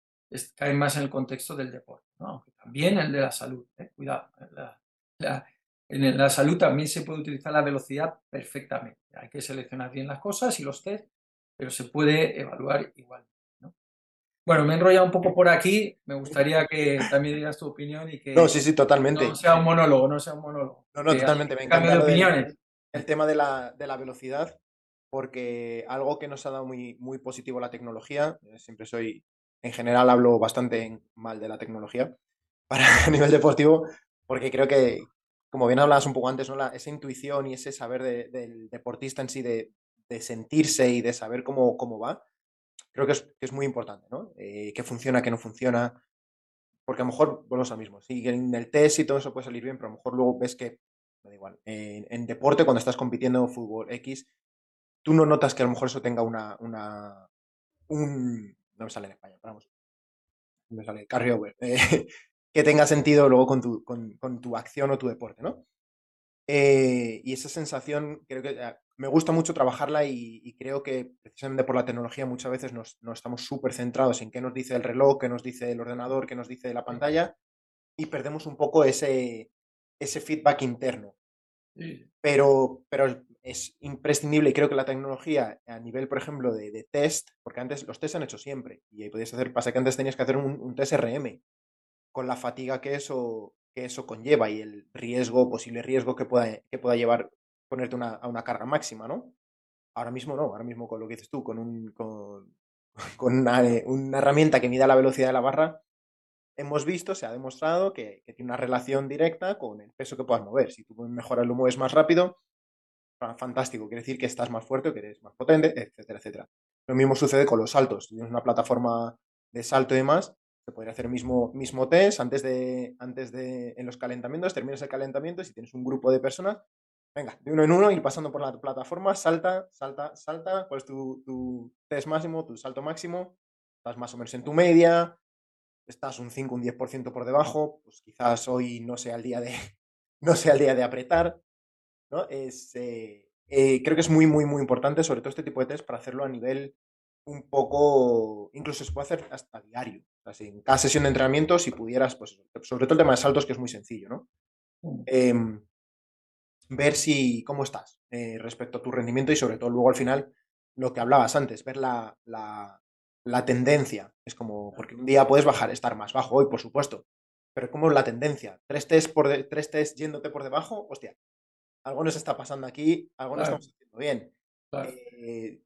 S2: caen más en el contexto del deporte, aunque también el de la salud. ¿eh? Cuidado, en la salud también se puede utilizar la velocidad perfectamente. Hay que seleccionar bien las cosas y los test, pero se puede evaluar igual. Bueno, me he enrollado un poco por aquí. Me gustaría que también digas tu opinión y que.
S1: No, sí, sí, totalmente.
S2: No sea un monólogo, no sea un monólogo.
S1: No, no, totalmente. Me encanta. de opiniones. El tema de la, de la, velocidad, porque algo que nos ha dado muy, muy positivo la tecnología, eh, siempre soy, en general hablo bastante mal de la tecnología, para a nivel deportivo, porque creo que, como bien hablabas un poco antes, ¿no? esa intuición y ese saber del deportista en sí, de, de sentirse y de saber cómo, cómo va, creo que es, muy importante, ¿no? Eh, qué funciona, qué no funciona. Porque a lo mejor, es lo mismo. Sí, en el test y todo eso puede salir bien, pero a lo mejor luego ves que, da igual, en, deporte, cuando estás compitiendo en fútbol X, tú no notas que a lo mejor eso tenga una. una un, no me sale en España, vamos. No me sale carryover. Que tenga sentido luego con tu, con tu acción o tu deporte, ¿no? Eh, y esa sensación, creo que ah, me gusta mucho trabajarla y, creo que precisamente por la tecnología muchas veces nos, estamos súper centrados en qué nos dice el reloj, qué nos dice el ordenador, qué nos dice la pantalla y perdemos un poco ese, ese feedback interno. Pero, pero es imprescindible y creo que la tecnología a nivel, por ejemplo, de, test, porque antes los test se han hecho siempre y ahí podías hacer, pasa que antes tenías que hacer un, un test RM con la fatiga que eso, que eso conlleva y el riesgo, posible riesgo que pueda, que pueda llevar ponerte una, a una carga máxima, ¿no? Ahora mismo no, ahora mismo con lo que dices tú, con con, eh, una herramienta que mida la velocidad de la barra, hemos visto, se ha demostrado que, que, tiene una relación directa con el peso que puedas mover. Si tú mejoras lo mueves más rápido, fantástico, quiere decir que estás más fuerte, que eres más potente, etcétera, etcétera. Lo mismo sucede con los saltos. Si tienes una plataforma de salto y demás, se podría hacer mismo, mismo test antes de, antes de, en los calentamientos, terminas el calentamiento si tienes un grupo de personas, venga, de uno en uno, ir pasando por la plataforma, salta, salta, salta, cuál es tu, tu test máximo, tu salto máximo, estás más o menos en tu media, estás un 5, un 10% por debajo, pues quizás hoy no sea el día de, no sea el día de apretar, ¿no? Es, eh, eh, creo que es muy, muy, muy importante, sobre todo este tipo de test, para hacerlo a nivel un poco, incluso se puede hacer hasta diario. Así, en cada sesión de entrenamiento, si pudieras, pues sobre todo el tema de saltos, que es muy sencillo, ¿no? Eh, ver si, cómo estás eh, respecto a tu rendimiento y sobre todo luego al final lo que hablabas antes, ver la, la, la, tendencia. Es como, porque un día puedes bajar, estar más bajo hoy, por supuesto, pero como la tendencia. Tres test, por de, tres test yéndote por debajo, hostia, algo nos está pasando aquí, algo claro. no estamos haciendo bien.
S2: Claro. Eh,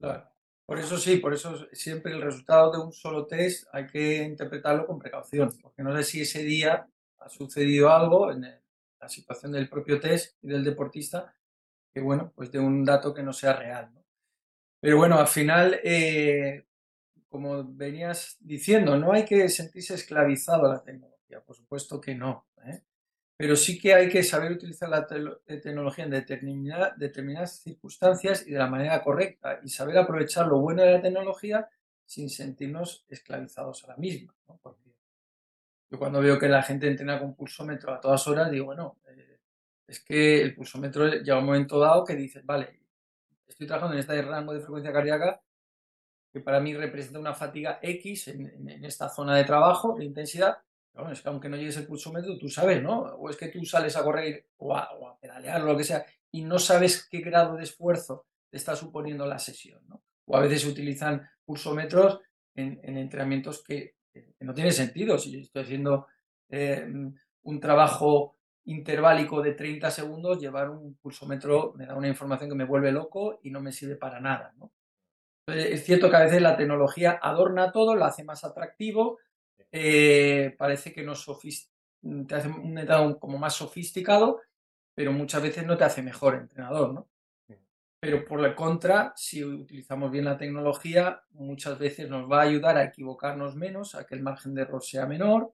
S2: claro. Por eso sí, por eso siempre el resultado de un solo test hay que interpretarlo con precaución, porque no sé si ese día ha sucedido algo en la situación del propio test y del deportista, que bueno, pues de un dato que no sea real. Pero bueno, al final, eh, como venías diciendo, no hay que sentirse esclavizado a la tecnología, por supuesto que no. ¿eh? Pero sí que hay que saber utilizar la te tecnología en determinada, determinadas circunstancias y de la manera correcta y saber aprovechar lo bueno de la tecnología sin sentirnos esclavizados a la misma. yo cuando veo que la gente entrena con pulsómetro a todas horas, digo, bueno, eh, es que el pulsómetro llega un momento dado que dices, vale, estoy trabajando en este rango de frecuencia cardíaca que para mí representa una fatiga X en, en, en esta zona de trabajo, de intensidad, bueno, es que aunque no llegues el pulsómetro, tú sabes, ¿no? O es que tú sales a correr o a, pedalear o lo que sea y no sabes qué grado de esfuerzo te está suponiendo la sesión, ¿no? O a veces se utilizan pulsómetros en, en entrenamientos que, no tiene sentido. Si yo estoy haciendo eh, un trabajo interválico de 30 segundos, llevar un pulsómetro me da una información que me vuelve loco y no me sirve para nada, ¿no? Entonces, es cierto que a veces la tecnología adorna todo, lo hace más atractivo, eh, parece que no sofist te hace un entrenador como más sofisticado, pero muchas veces no te hace mejor entrenador, ¿no? Pero por la contra, si utilizamos bien la tecnología, muchas veces nos va a ayudar a equivocarnos menos, a que el margen de error sea menor,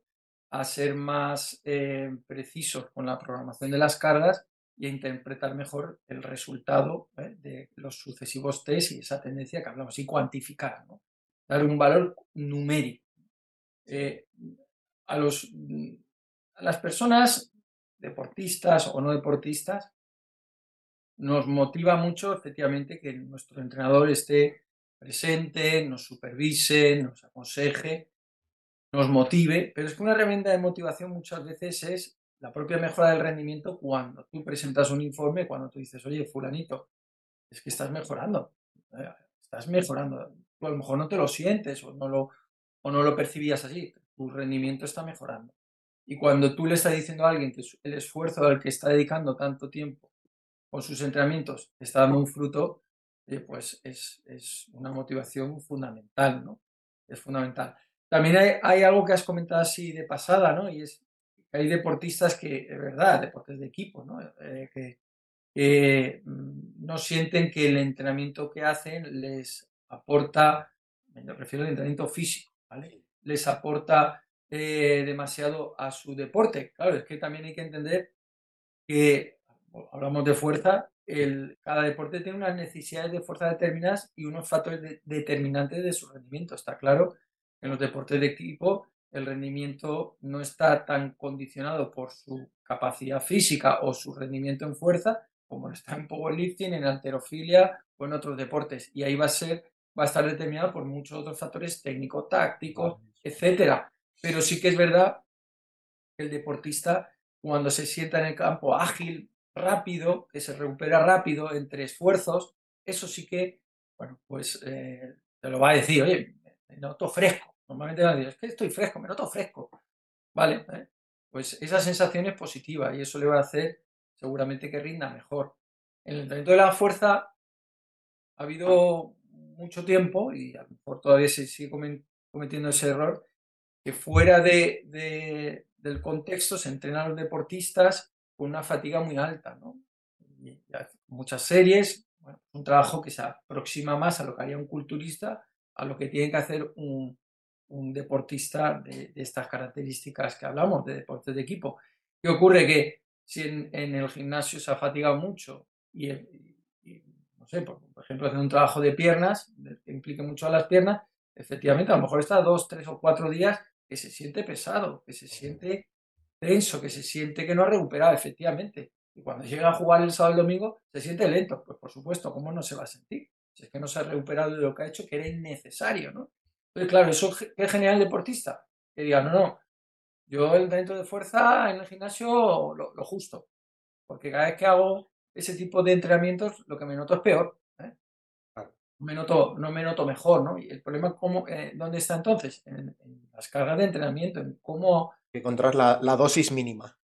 S2: a ser más eh, precisos con la programación de las cargas y a interpretar mejor el resultado ¿eh? de los sucesivos test y esa tendencia que hablamos, y cuantificar, ¿no? dar un valor numérico eh, a, los, a las personas, deportistas o no deportistas, nos motiva mucho efectivamente que nuestro entrenador esté presente, nos supervise, nos aconseje, nos motive, pero es que una herramienta de motivación muchas veces es la propia mejora del rendimiento cuando tú presentas un informe, cuando tú dices, oye, fulanito, es que estás mejorando, eh, estás mejorando, tú a lo mejor no te lo sientes o no lo, o no lo percibías así, tu rendimiento está mejorando. Y cuando tú le estás diciendo a alguien que el esfuerzo al que está dedicando tanto tiempo con sus entrenamientos está dando un fruto, pues es, una motivación fundamental, ¿no? Es fundamental. También hay, hay, algo que has comentado así de pasada, ¿no? Y es que hay deportistas que, es verdad, deportes de equipo, ¿no? Eh, que, que mm, no sienten que el entrenamiento que hacen les aporta, me refiero al entrenamiento físico, Les aporta eh, demasiado a su deporte. Claro, es que también hay que entender que, hablamos de fuerza, cada deporte tiene unas necesidades de fuerza determinadas y unos factores de, determinantes de su rendimiento. Está claro que en los deportes de equipo el rendimiento no está tan condicionado por su capacidad física o su rendimiento en fuerza como está en powerlifting, en alterofilia o en otros deportes. Y ahí va a ser va a estar determinado por muchos otros factores técnicos, tácticos, etcétera. Pero sí que es verdad que el deportista, cuando se sienta en el campo ágil, rápido, que se recupera rápido entre esfuerzos, eso sí que, bueno, pues eh, te lo va a decir, oye, me noto fresco. Normalmente van a decir, es que estoy fresco, me noto fresco. Vale, ¿eh? pues esa sensación es positiva y eso le va a hacer seguramente que rinda mejor. En el entrenamiento de la fuerza ha habido mucho tiempo, y a lo mejor todavía se sigue cometiendo ese error, que fuera de, del contexto se entrenan los deportistas con una fatiga muy alta, ¿no? muchas series, un trabajo que se aproxima más a lo que haría un culturista, a lo que tiene que hacer un, deportista de, estas características que hablamos, de deportes de equipo. ¿Qué ocurre? Que si en, el gimnasio se ha fatigado mucho y, no sé, por, ejemplo, hacer un trabajo de piernas, que implique mucho a las piernas, efectivamente, a lo mejor está dos, tres o cuatro días que se siente pesado, que se siente tenso, que se siente que no ha recuperado, efectivamente. Y cuando llega a jugar el sábado y el domingo, se siente lento. Pues por supuesto, ¿cómo no se va a sentir? Si es que no se ha recuperado de lo que ha hecho, que era innecesario, ¿no? Entonces, claro, eso es general el deportista. Que diga, no, no, yo el entrenamiento de fuerza en el gimnasio lo, justo. Porque cada vez que hago ese tipo de entrenamientos, lo que me noto es peor. ¿eh? No, me noto, no me noto mejor, ¿no? Y el problema, ¿cómo, eh, ¿dónde está entonces? En, las cargas de entrenamiento, en cómo...
S1: Encontrar la, dosis mínima.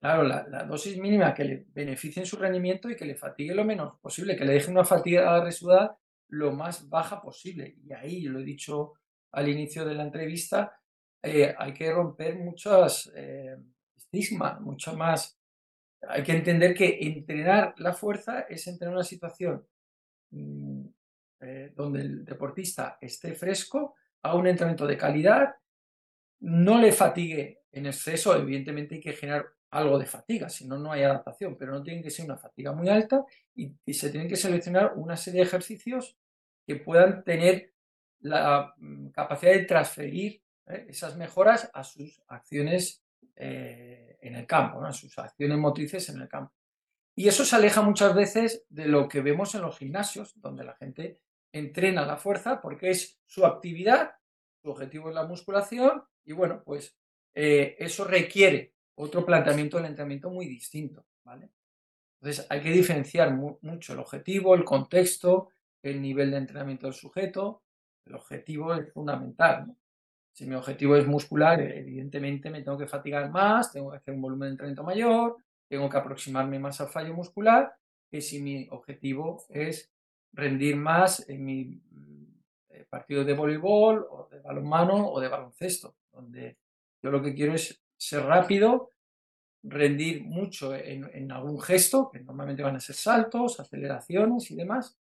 S2: Claro, la, la, dosis mínima que le beneficie en su rendimiento y que le fatigue lo menos posible, que le deje una fatiga residual lo más baja posible. Y ahí, yo lo he dicho al inicio de la entrevista, eh, hay que romper muchos eh, estigmas, mucho más. Hay que entender que entrenar la fuerza es entrenar una situación mm, eh, donde el deportista esté fresco, a un entrenamiento de calidad, no le fatigue en exceso, evidentemente hay que generar algo de fatiga, si no, no hay adaptación, pero no tiene que ser una fatiga muy alta y, y se tienen que seleccionar una serie de ejercicios que puedan tener la mm, capacidad de transferir ¿eh? esas mejoras a sus acciones eh, en el campo, sus acciones motrices en el campo. Y eso se aleja muchas veces de lo que vemos en los gimnasios, donde la gente entrena la fuerza porque es su actividad, su objetivo es la musculación y bueno, pues eh, eso requiere otro planteamiento del entrenamiento muy distinto, ¿vale? Entonces hay que diferenciar mucho el objetivo, el contexto, el nivel de entrenamiento del sujeto. El objetivo es fundamental. ¿no? Si mi objetivo es muscular, evidentemente me tengo que fatigar más, tengo que hacer un volumen de entrenamiento mayor, tengo que aproximarme más al fallo muscular, que si mi objetivo es rendir más en mi eh, partido de voleibol o de balonmano o de baloncesto, donde yo lo que quiero es ser rápido, rendir mucho en, algún gesto, que normalmente van a ser saltos, aceleraciones y demás,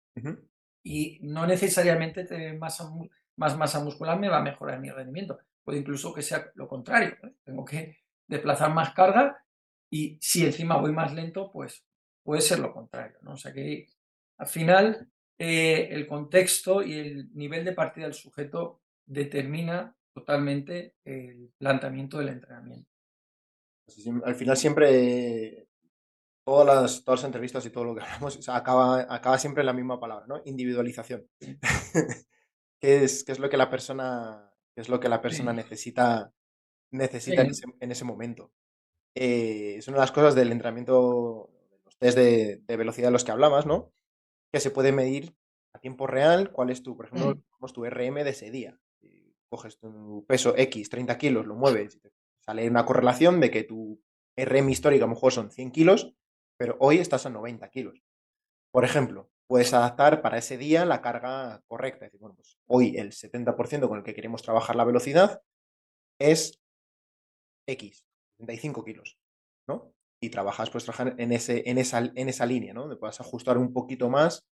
S2: y no necesariamente tener masa, más masa muscular me va a mejorar mi rendimiento. Puede incluso que sea lo contrario. ¿eh? Tengo que desplazar más carga y si encima voy más lento, pues puede ser lo contrario. ¿no? O sea que al final eh, el contexto y el nivel de partida del sujeto determina totalmente el planteamiento del entrenamiento.
S1: Al final siempre todas las, todas las entrevistas y todo lo que hablamos acaba, acaba siempre en la misma palabra, ¿no? Individualización. ¿Qué, es, ¿Qué es lo que la persona, es lo que la persona necesita, necesita en, ese, momento? Eh, es una de las cosas del entrenamiento, los test de, velocidad de los que hablabas, ¿no? Que se puede medir a tiempo real cuál es tu, por ejemplo, mm. tu RM de ese día. Coges tu peso X, 30 kilos, lo mueves, sale una correlación de que tu RM histórico a lo mejor son 100 kilos pero hoy estás a 90 kilos. Por ejemplo, puedes adaptar para ese día la carga correcta. Es decir, bueno, pues hoy el 70% con el que queremos trabajar la velocidad es X, 75 kilos, ¿no? Y trabajas, pues trabajar en, ese, en, esa, en esa línea, ¿no? Donde puedas ajustar un poquito más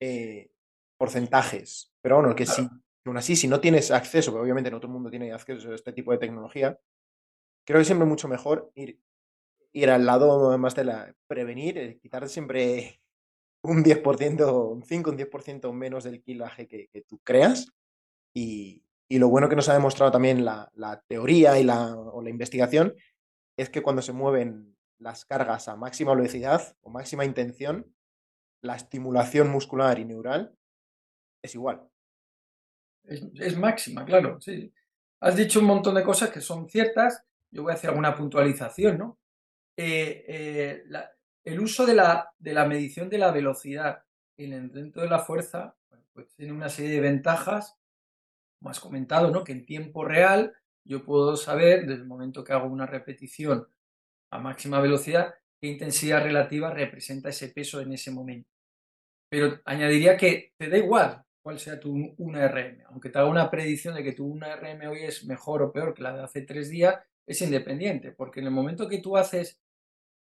S1: eh, porcentajes. Pero bueno, que sí, aún así, si no tienes acceso, porque obviamente no todo el mundo tiene acceso a este tipo de tecnología, creo que siempre es mucho mejor ir ir al lado más de la prevenir, eh, quitar siempre un 10%, un 5, un 10% menos del kilaje que, tú creas. Y, lo bueno que nos ha demostrado también la, teoría y la, o la investigación es que cuando se mueven las cargas a máxima velocidad o máxima intención, la estimulación muscular y neural es igual.
S2: Es, máxima, claro, sí. Has dicho un montón de cosas que son ciertas. Yo voy a hacer alguna puntualización, ¿no? Eh, eh, el uso de la, de la, medición de la velocidad en el dentro de la fuerza pues tiene una serie de ventajas, como has comentado, ¿no? que en tiempo real yo puedo saber, desde el momento que hago una repetición a máxima velocidad, qué intensidad relativa representa ese peso en ese momento. Pero añadiría que te da igual cuál sea tu 1RM. Aunque te haga una predicción de que tu 1RM hoy es mejor o peor que la de hace tres días, es independiente, porque en el momento que tú haces,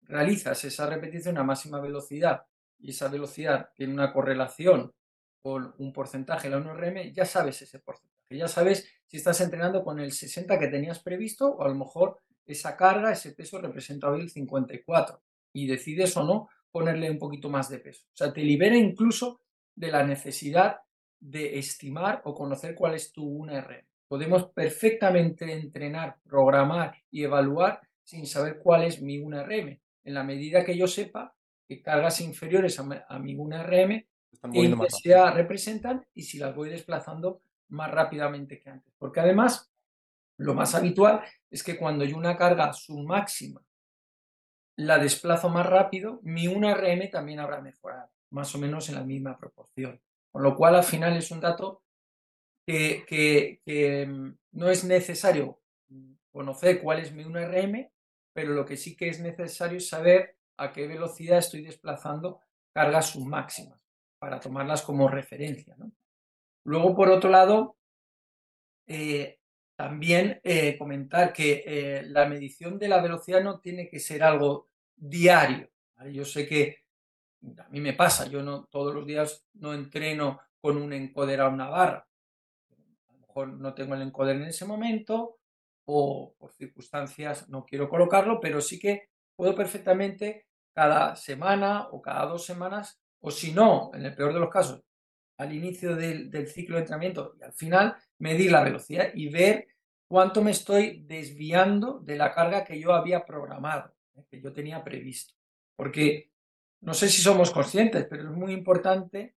S2: realizas esa repetición a máxima velocidad y esa velocidad tiene una correlación con un porcentaje, la 1RM, ya sabes ese porcentaje, ya sabes si estás entrenando con el 60 que tenías previsto o a lo mejor esa carga, ese peso representa hoy el 54 y decides o no ponerle un poquito más de peso. O sea, te libera incluso de la necesidad de estimar o conocer cuál es tu 1RM. Podemos perfectamente entrenar, programar y evaluar sin saber cuál es mi 1RM. En la medida que yo sepa que cargas inferiores a, mi 1RM, qué intensidad representan y si las voy desplazando más rápidamente que antes. Porque además, lo más habitual es que cuando yo una carga su máxima la desplazo más rápido, mi 1RM también habrá mejorado, más o menos en la misma proporción. Con lo cual, al final es un dato que, mm, no es necesario conocer cuál es mi 1RM, pero lo que sí que es necesario es saber a qué velocidad estoy desplazando cargas submáximas para tomarlas como referencia. Luego, por otro lado, eh, también eh, comentar que eh, la medición de la velocidad no tiene que ser algo diario. Yo sé que a mí me pasa, yo no todos los días no entreno con un encoder a una barra. A lo mejor no tengo el encoder en ese momento o por circunstancias no quiero colocarlo, pero sí que puedo perfectamente cada semana o cada dos semanas, o si no, en el peor de los casos, al inicio del, ciclo de entrenamiento y al final, medir la velocidad y ver cuánto me estoy desviando de la carga que yo había programado, ¿eh? que yo tenía previsto. Porque no sé si somos conscientes, pero es muy importante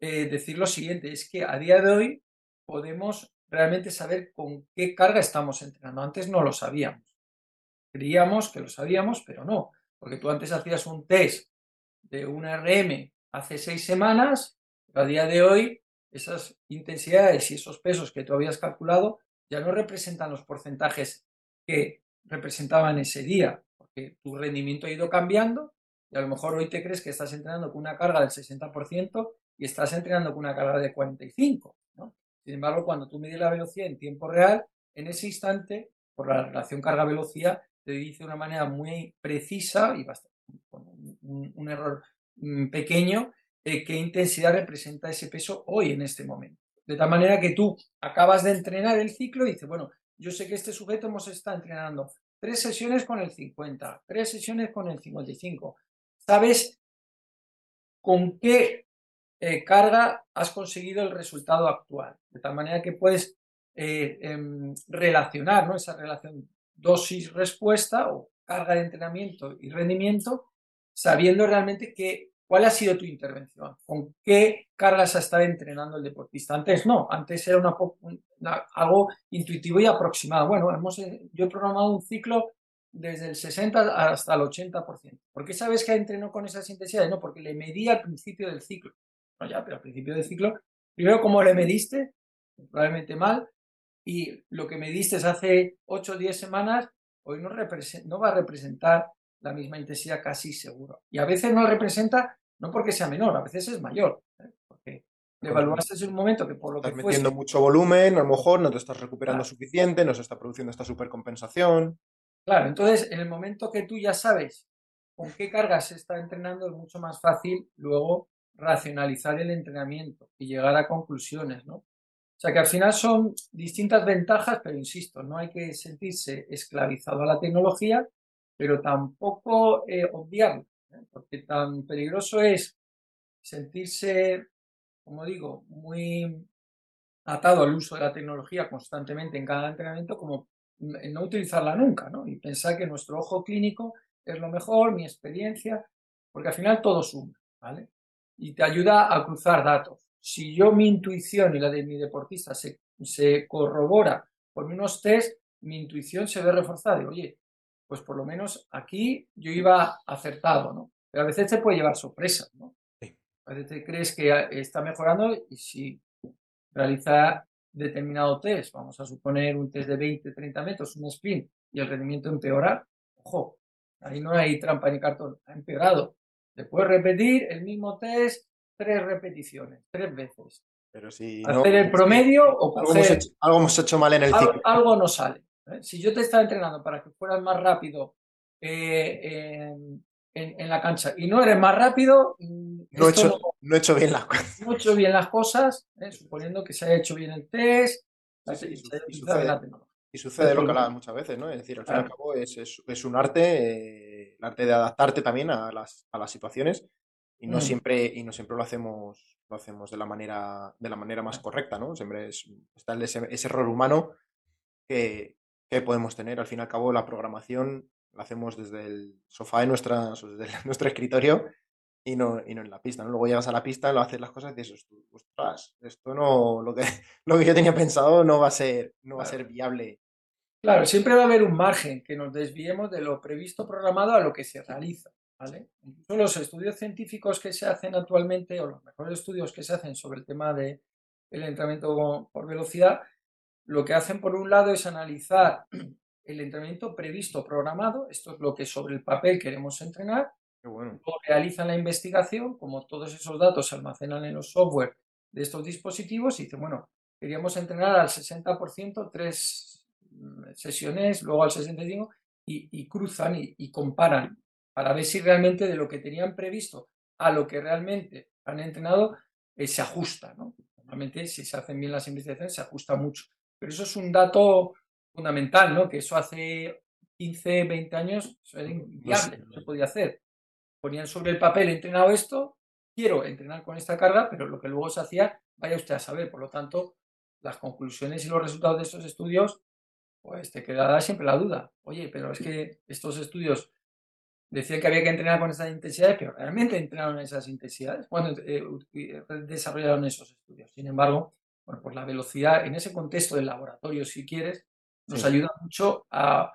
S2: eh, decir lo siguiente, es que a día de hoy podemos realmente saber con qué carga estamos entrenando. Antes no lo sabíamos. Creíamos que lo sabíamos, pero no, porque tú antes hacías un test de una RM hace seis semanas, pero a día de hoy esas intensidades y esos pesos que tú habías calculado ya no representan los porcentajes que representaban ese día, porque tu rendimiento ha ido cambiando y a lo mejor hoy te crees que estás entrenando con una carga del 60% y estás entrenando con una carga de 45%. Sin embargo, cuando tú mides la velocidad en tiempo real, en ese instante, por la relación carga-velocidad, te dice de una manera muy precisa y bastante, con un, error mm, pequeño eh, qué intensidad representa ese peso hoy en este momento. De tal manera que tú acabas de entrenar el ciclo y dices, bueno, yo sé que este sujeto hemos estado entrenando tres sesiones con el 50, tres sesiones con el 55. Sabes con qué eh, carga has conseguido el resultado actual. De tal manera que puedes eh, em, relacionar ¿no? esa relación dosis-respuesta o carga de entrenamiento y rendimiento, sabiendo realmente que ¿Cuál ha sido tu intervención? ¿Con qué cargas ha estado entrenando el deportista? Antes no, antes era algo intuitivo y aproximado. Bueno, hemos, eh, yo he programado un ciclo desde el 60 hasta el 80%. ¿Por qué sabes que entrenó con esas intensidades? No, porque le medí al principio del ciclo. No, ya, pero al principio del ciclo, primero, ¿cómo le mediste? Probablemente mal. Y lo que mediste hace 8 o 10 semanas, hoy no, no va a representar la misma intensidad casi seguro. Y a veces no representa no porque sea menor, a veces es mayor. ¿eh? Porque le evaluaste en un momento que por lo
S1: estás
S2: que
S1: metiendo mucho volumen, a lo mejor no te estás recuperando suficiente, no se está produciendo esta supercompensación.
S2: Claro, entonces en el momento que tú ya sabes con qué cargas se está entrenando, es mucho más fácil luego racionalizar el entrenamiento y llegar a conclusiones, ¿no? O sea que al final son distintas ventajas, pero insisto, no hay que sentirse esclavizado a la tecnología, pero tampoco eh, obviarlo. ¿eh? porque tan peligroso es sentirse, como digo, muy atado al uso de la tecnología constantemente en cada entrenamiento como no utilizarla nunca, ¿no? Y pensar que nuestro ojo clínico es lo mejor, mi experiencia, porque al final todo suma, ¿vale? Y te ayuda a cruzar datos. Si yo mi intuición y la de mi deportista se, se corrobora por unos test, mi intuición se ve reforzada. oye, pues por lo menos aquí yo iba acertado, ¿no? Pero a veces te puede llevar sorpresa, ¿no? A veces te crees que está mejorando y si realiza determinado test, vamos a suponer un test de 20, 30 metros, un sprint, y el rendimiento empeora, ojo, ahí no hay trampa ni cartón, ha empeorado. Puedes repetir el mismo test tres repeticiones, tres veces.
S1: Pero si
S2: hacer el promedio o
S1: algo, hemos hecho, algo hemos hecho mal en el
S2: ciclo. Algo, no sale. ¿eh? Si yo te estaba entrenando para que fueras más rápido eh, en, la cancha y no eres más rápido,
S1: mm, no, he hecho, no, he hecho, bien las cosas.
S2: No he hecho bien las cosas, ¿eh? suponiendo que se haya hecho bien el test.
S1: y, sucede, lo que hablabas muchas veces, ¿no? Es decir, al fin y al cabo es, es, un arte, el arte de adaptarte también a las, a las situaciones y no mm. siempre y no siempre lo hacemos lo hacemos de la manera de la manera más correcta no siempre es, está ese, error humano que, que, podemos tener al fin y al cabo la programación la hacemos desde el sofá de nuestra desde nuestro escritorio y no, y no en la pista ¿no? luego llegas a la pista lo haces las cosas y dices ostras esto no lo que lo que yo tenía pensado no va a ser no va a ser viable
S2: Claro, siempre va a haber un margen que nos desviemos de lo previsto programado a lo que se realiza. Incluso los estudios científicos que se hacen actualmente, o los mejores estudios que se hacen sobre el tema del entrenamiento por velocidad, lo que hacen por un lado es analizar el entrenamiento previsto, programado, esto es lo que sobre el papel queremos entrenar,
S1: bueno.
S2: realizan la investigación, como todos esos datos se almacenan en los software de estos dispositivos, y dicen, bueno, queríamos entrenar al 60%, tres sesiones, luego al 65%, y, cruzan y comparan para ver si realmente de lo que tenían previsto a lo que realmente han entrenado eh, se ajusta. ¿no? Normalmente, si se hacen bien las investigaciones, se ajusta mucho. Pero eso es un dato fundamental, ¿no? que eso hace 15, 20 años era inviable, no se podía hacer. Ponían sobre el papel, he entrenado esto, quiero entrenar con esta carga, pero lo que luego se hacía, vaya usted a saber. Por lo tanto, las conclusiones y los resultados de esos estudios, pues te quedará siempre la duda. Oye, pero es que estos estudios decían que había que entrenar con esas intensidades, pero realmente entrenaron esas intensidades cuando eh, eh, desarrollaron esos estudios. Sin embargo, bueno, pues la velocidad en ese contexto del laboratorio, si quieres, nos ayuda mucho a,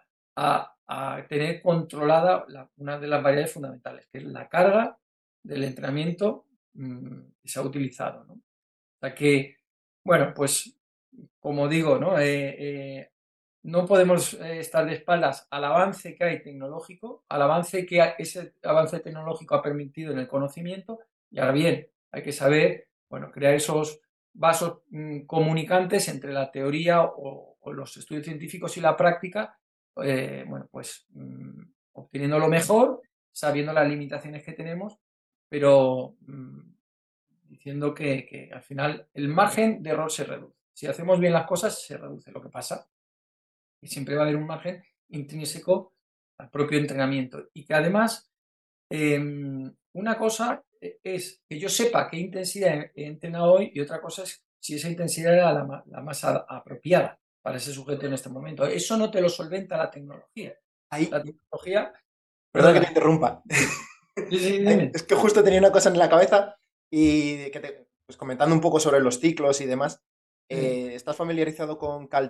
S2: tener controlada una de las variables fundamentales, que es la carga del entrenamiento mm, que se ha utilizado. ¿no? O sea que, bueno, pues como digo, ¿no? Eh, no podemos eh, estar de espaldas al avance que hay tecnológico, al avance que ese avance tecnológico ha permitido en el conocimiento, y ahora bien, hay que saber, bueno, crear esos vasos mm, comunicantes entre la teoría o, los estudios científicos y la práctica, eh, bueno, pues mm, obteniendo lo mejor, sabiendo las limitaciones que tenemos, pero mm, diciendo que, que al final el margen de error se reduce. Si hacemos bien las cosas, se reduce. Lo que pasa y siempre va a haber un margen intrínseco al propio entrenamiento. Y que además, em, una cosa e, es que yo sepa qué intensidad he entrenado hoy y otra cosa es si esa intensidad era la, más apropiada para ese sujeto en este momento. Eso no te lo solventa la tecnología.
S1: Ahí,
S2: la tecnología...
S1: Perdón que te interrumpa. es que justo tenía una cosa en la cabeza y que te, pues comentando un poco sobre los ciclos y demás. Eh, ¿Estás familiarizado con Cal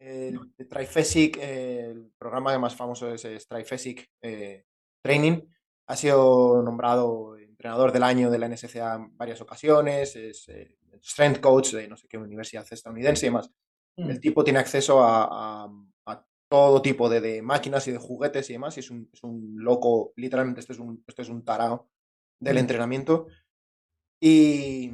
S1: el Trifesic, el programa más famoso es, Trifesic eh, Training. Ha sido nombrado entrenador del año de la NSCA en varias ocasiones, es eh, strength coach de no sé qué universidad estadounidense y demás. El mm. tipo tiene acceso a, todo tipo de, máquinas y de juguetes y demás, y es un, es un loco, literalmente este es un, este es un tarao del mm. entrenamiento. Y,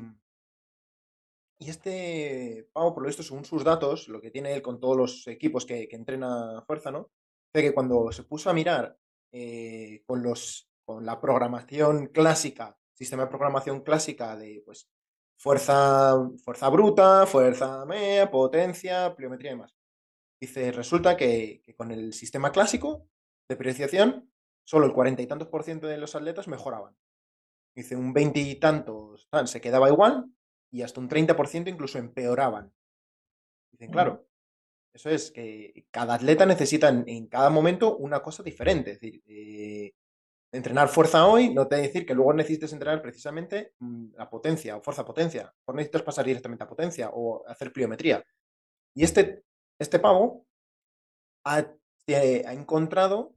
S1: y este Pau, por lo visto, según sus datos, lo que tiene él con todos los equipos que, entrena fuerza, ¿no? De que cuando se puso a mirar eh, con, los, con la programación clásica, sistema de programación clásica de pues, fuerza, fuerza bruta, fuerza media, potencia, pliometría y demás. Dice, resulta que, con el sistema clásico de periodización, solo el cuarenta y tantos por ciento de los atletas mejoraban. Dice, un veinte y tantos se quedaba igual y hasta un 30% incluso empeoraban. Dicen, claro, eso es que cada atleta necesita en, cada momento una cosa diferente. Es decir, eh, entrenar fuerza hoy no te decir que luego necesites entrenar precisamente mm, la potencia o fuerza-potencia. O necesitas pasar directamente a potencia o hacer pliometría. Y este, este pavo ha, ha encontrado,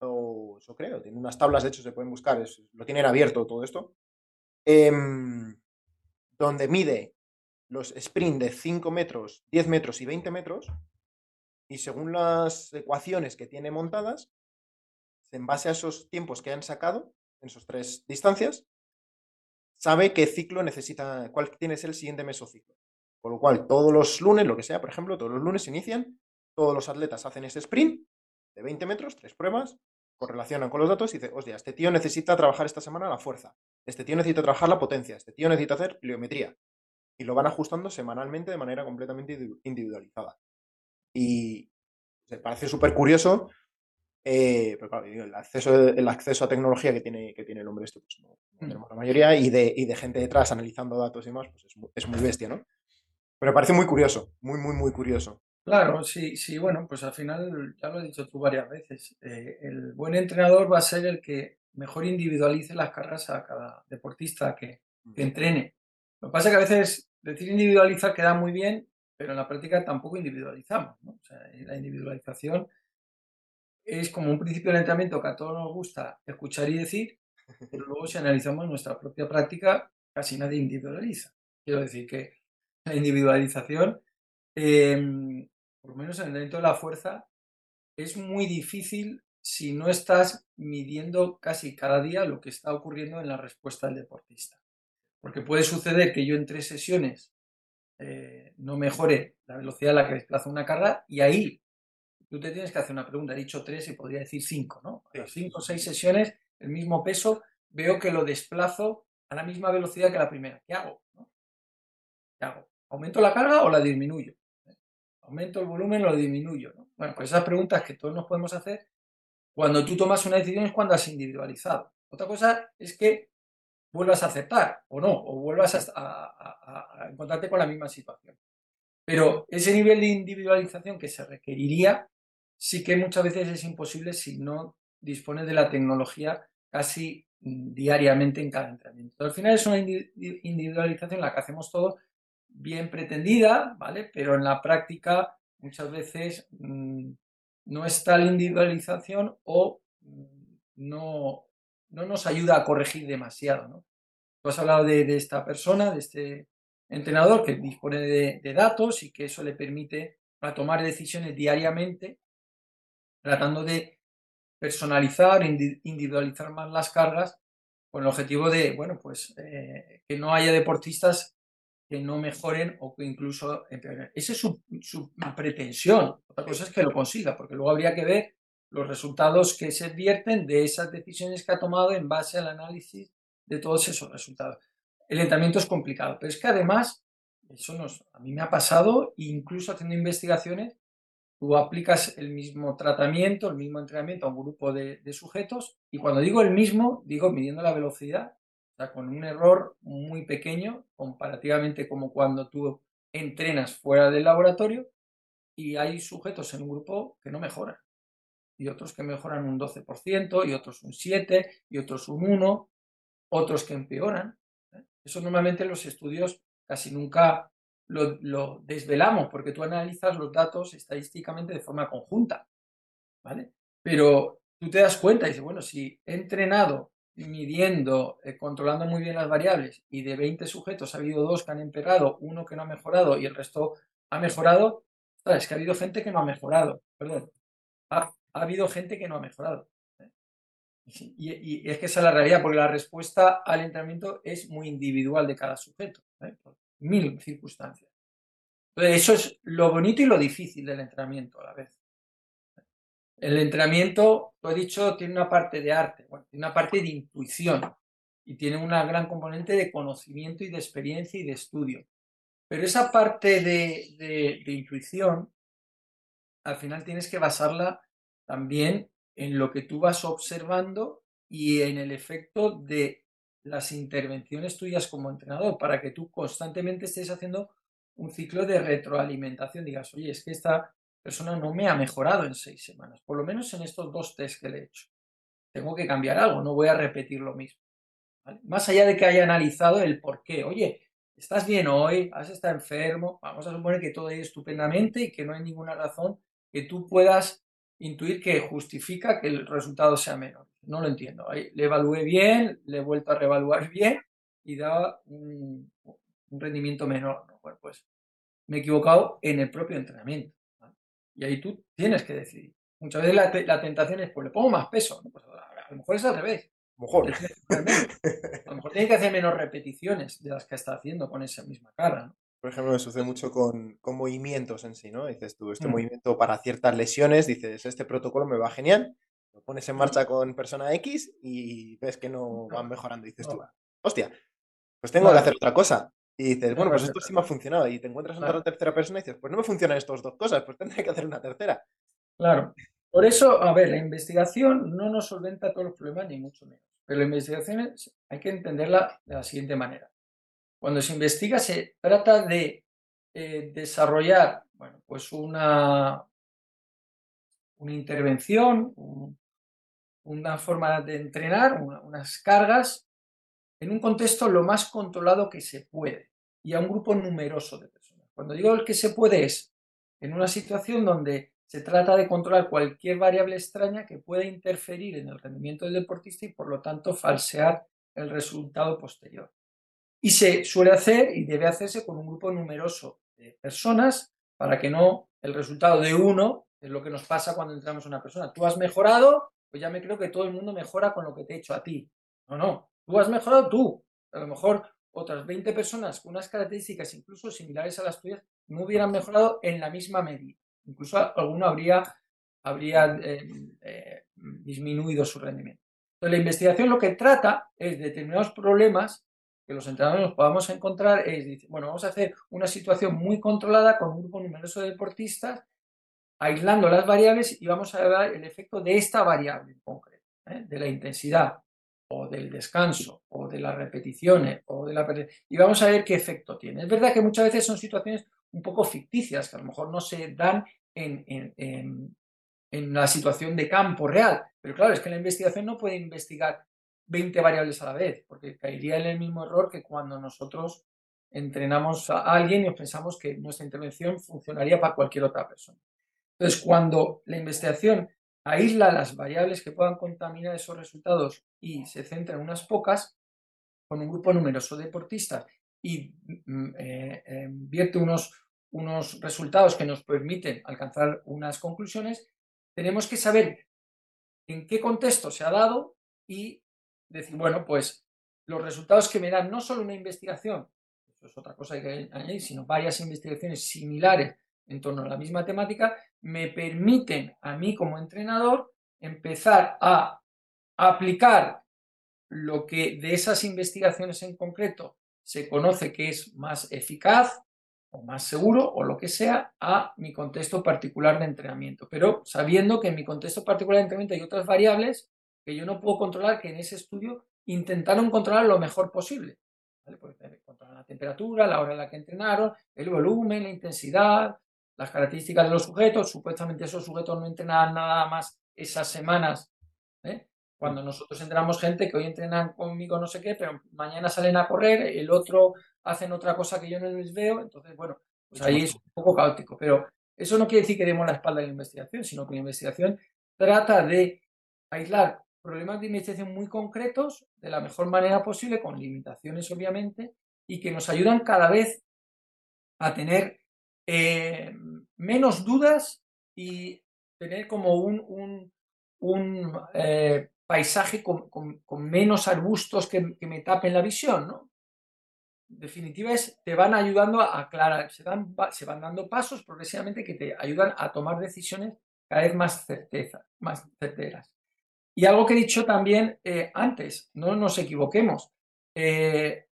S1: o eso creo, tiene unas tablas, de hecho se pueden buscar, lo tienen abierto todo esto. Eh, donde mide los sprint de 5 metros, 10 metros y 20 metros, y según las ecuaciones que tiene montadas, en base a esos tiempos que han sacado, en esas tres distancias, sabe qué ciclo necesita, cuál tiene ser el siguiente mesociclo. Con lo cual, todos los lunes, lo que sea, por ejemplo, todos los lunes se inician, todos los atletas hacen ese sprint de 20 metros, tres pruebas, correlacionan con los datos y dicen, hostia, este tío necesita trabajar esta semana la fuerza, este tío necesita trabajar la potencia, este tío necesita hacer pliometría. Y lo van ajustando semanalmente de manera completamente individualizada. Y se parece súper curioso, eh, pero claro, el acceso, el acceso a tecnología que tiene, que tiene el hombre esto, pues no, mm. tenemos la mayoría, y de, y de, gente detrás analizando datos y demás, pues es muy, es muy bestia, ¿no? Pero me parece muy curioso, muy, muy, muy curioso.
S2: Claro, sí, sí, bueno, pues al final, ya lo has dicho tú varias veces, eh, el buen entrenador va a ser el que mejor individualice las cargas a cada deportista que, entrene. Lo que pasa es que a veces decir individualizar queda muy bien, pero en la práctica tampoco individualizamos. ¿no? O sea, la individualización es como un principio del entrenamiento que a todos nos gusta escuchar y decir, pero luego si analizamos nuestra propia práctica, casi nadie individualiza. Quiero decir que la individualización em, por lo menos en el entrenamiento de la fuerza, es muy difícil si no estás midiendo casi cada día lo que está ocurriendo en la respuesta del deportista. Porque puede suceder que yo en tres sesiones eh, no mejore la velocidad a la que desplazo una carga y ahí tú te tienes que hacer una pregunta. He dicho tres y podría decir cinco, ¿no? A las cinco o seis sesiones, el mismo peso, veo que lo desplazo a la misma velocidad que la primera. ¿Qué hago? ¿Qué hago? ¿Aumento la carga o la disminuyo? ¿Aumento el volumen o lo disminuyo? Bueno, pues esas preguntas que todos nos podemos hacer cuando tú tomas una decisión es cuando has individualizado. Otra cosa es que vuelvas a aceptar o no, o vuelvas a, encontrarte con la misma situación. Pero ese nivel de individualización que se requeriría, sí que muchas veces es imposible si no dispones de la tecnología casi diariamente en cada entrenamiento. al final es una individualización la que hacemos todos bien pretendida, ¿vale? Pero en la práctica muchas veces mm, no está la individualización o mm, no, no, nos ayuda a corregir demasiado, ¿no? Tú has hablado de, esta persona, de este entrenador que dispone de, datos y que eso le permite a tomar decisiones diariamente, tratando de personalizar, individualizar más las cargas con el objetivo de, bueno, pues eh, que no haya deportistas que no mejoren o que incluso empeoren. Esa es su, pretensión. Otra cosa es que lo consiga, porque luego habría que ver los resultados que se advierten de esas decisiones que ha tomado en base al análisis de todos esos resultados. El entrenamiento es complicado, pero es que además, eso nos, a mí me ha pasado, incluso haciendo investigaciones, tú aplicas el mismo tratamiento, el mismo entrenamiento a un grupo de sujetos, y cuando digo el mismo, digo midiendo la velocidad con un error muy pequeño, comparativamente como cuando tú entrenas fuera del laboratorio y hay sujetos en un grupo que no mejoran. Y otros que mejoran un 12%, y otros un 7%, y otros un 1%, otros que empeoran. ¿eh? Eso normalmente los estudios casi nunca lo, lo, desvelamos, porque tú analizas los datos estadísticamente de forma conjunta. ¿vale? Pero tú te das cuenta y dices, bueno, si he entrenado midiendo, eh, controlando muy bien las variables y de 20 sujetos ha habido dos que han empeorado, uno que no ha mejorado y el resto ha mejorado, es que ha habido gente que no ha mejorado, perdón, ha, habido gente que no ha mejorado. ¿eh? Y, es que esa es la realidad, porque la respuesta al entrenamiento es muy individual de cada sujeto, ¿eh? por mil circunstancias. Entonces, eso es lo bonito y lo difícil del entrenamiento a la vez. El entrenamiento, lo he dicho, tiene una parte de arte, tiene una parte de intuición y tiene una gran componente de conocimiento y de experiencia y de estudio. Pero esa parte de, intuición, al final tienes que basarla también en lo que tú vas observando y en el efecto de las intervenciones tuyas como entrenador, para que tú constantemente estés haciendo un ciclo de retroalimentación. Digas, oye, es que esta persona no me ha mejorado en seis semanas, por lo menos en estos dos test que le he hecho. Tengo que cambiar algo, no voy a repetir lo mismo. Más allá de que haya analizado el por qué, oye, estás bien hoy, has estado enfermo, vamos a suponer que todo ha estupendamente y que no hay ninguna razón que tú puedas intuir que justifica que el resultado sea menor. No lo entiendo. Le evalué bien, le he vuelto a reevaluar bien y da un, rendimiento menor. Bueno, pues me he equivocado en el propio entrenamiento. Y ahí tú tienes que decidir. Muchas veces la, tentación es, pues le pongo más peso. Pues a, lo mejor es al revés.
S1: mejor.
S2: A lo mejor tiene que hacer menos repeticiones de las que está haciendo con esa misma cara.
S1: Por ejemplo, me sucede mucho con, movimientos en sí, ¿no? Dices tú, este mm. movimiento para ciertas lesiones, dices, este protocolo me va genial, lo pones en marcha con persona X y ves que no van mejorando. dices tú, hostia, pues tengo que hacer otra cosa. Y dices, bueno, pues esto sí me ha funcionado. Y te encuentras en otra tercera persona y dices, pues no me funcionan estas dos cosas, pues tendré que hacer una tercera.
S2: Claro. Por eso, a ver, la investigación no nos solventa todos los problemas, ni mucho menos. Pero la investigación hay que entenderla de la siguiente manera. Cuando se investiga, se trata de eh, desarrollar, bueno, pues una, una intervención, una forma de entrenar, unas cargas en un contexto lo más controlado que se puede y a un grupo numeroso de personas. Cuando digo el que se puede es en una situación donde se trata de controlar cualquier variable extraña que pueda interferir en el rendimiento del deportista y por lo tanto falsear el resultado posterior. Y se suele hacer y debe hacerse con un grupo numeroso de personas para que no el resultado de uno es lo que nos pasa cuando entramos a una persona. Tú has mejorado, pues ya me creo que todo el mundo mejora con lo que te he hecho a ti. No, no, tú has mejorado tú. A lo mejor otras 20 personas con unas características incluso similares a las tuyas no hubieran mejorado en la misma medida. Incluso alguno habría, habría eh, eh, disminuido su rendimiento. Entonces, la investigación lo que trata es determinados problemas que los entrenadores nos podamos encontrar es, bueno, vamos a hacer una situación muy controlada con un grupo numeroso de deportistas, aislando las variables y vamos a ver el efecto de esta variable en concreto, ¿eh? de la intensidad o del descanso o de las repeticiones o de la y vamos a ver qué efecto tiene. Es verdad que muchas veces son situaciones un poco ficticias que a lo mejor no se dan en, en, en la situación de campo real, pero claro, es que la investigación no puede investigar 20 variables a la vez, porque caería en el mismo error que cuando nosotros entrenamos a alguien y pensamos que nuestra intervención funcionaría para cualquier otra persona. Entonces, cuando la investigación aísla las variables que puedan contaminar esos resultados y se centra en unas pocas, con un grupo numeroso de deportistas y mm, eh, eh, vierte unos, unos resultados que nos permiten alcanzar unas conclusiones, tenemos que saber en qué contexto se ha dado y decir, bueno, pues los resultados que me dan no solo una investigación, eso es otra cosa que añadir, sino varias investigaciones similares en torno a la misma temática, me permiten a mí como entrenador empezar a aplicar lo que de esas investigaciones en concreto se conoce que es más eficaz o más seguro o lo que sea a mi contexto particular de entrenamiento, pero sabiendo que en mi contexto particular de entrenamiento hay otras variables que yo no puedo controlar, que en ese estudio intentaron controlar lo mejor posible. ¿vale? Pues, eh, controlar la temperatura, la hora en la que entrenaron, el volumen, la intensidad, las características de los sujetos. Supuestamente esos sujetos no entrenaban nada más esas semanas. ¿eh? Cuando nosotros entrenamos gente que hoy entrenan conmigo no sé qué, pero mañana salen a correr, el otro hacen otra cosa que yo no les veo. Entonces, bueno, pues ahí es un poco caótico. Pero eso no quiere decir que demos la espalda a la investigación, sino que la investigación trata de aislar problemas de investigación muy concretos de la mejor manera posible, con limitaciones obviamente, y que nos ayudan cada vez a tener eh, menos dudas y tener como un, un, eh, paisaje con, menos arbustos que, me tapen la visión, ¿no? En definitiva, te van ayudando a aclarar, se, dan, se van dando pasos progresivamente que te ayudan a tomar decisiones cada vez más, certeza, más certeras. Y algo que he dicho también eh, antes, no nos equivoquemos.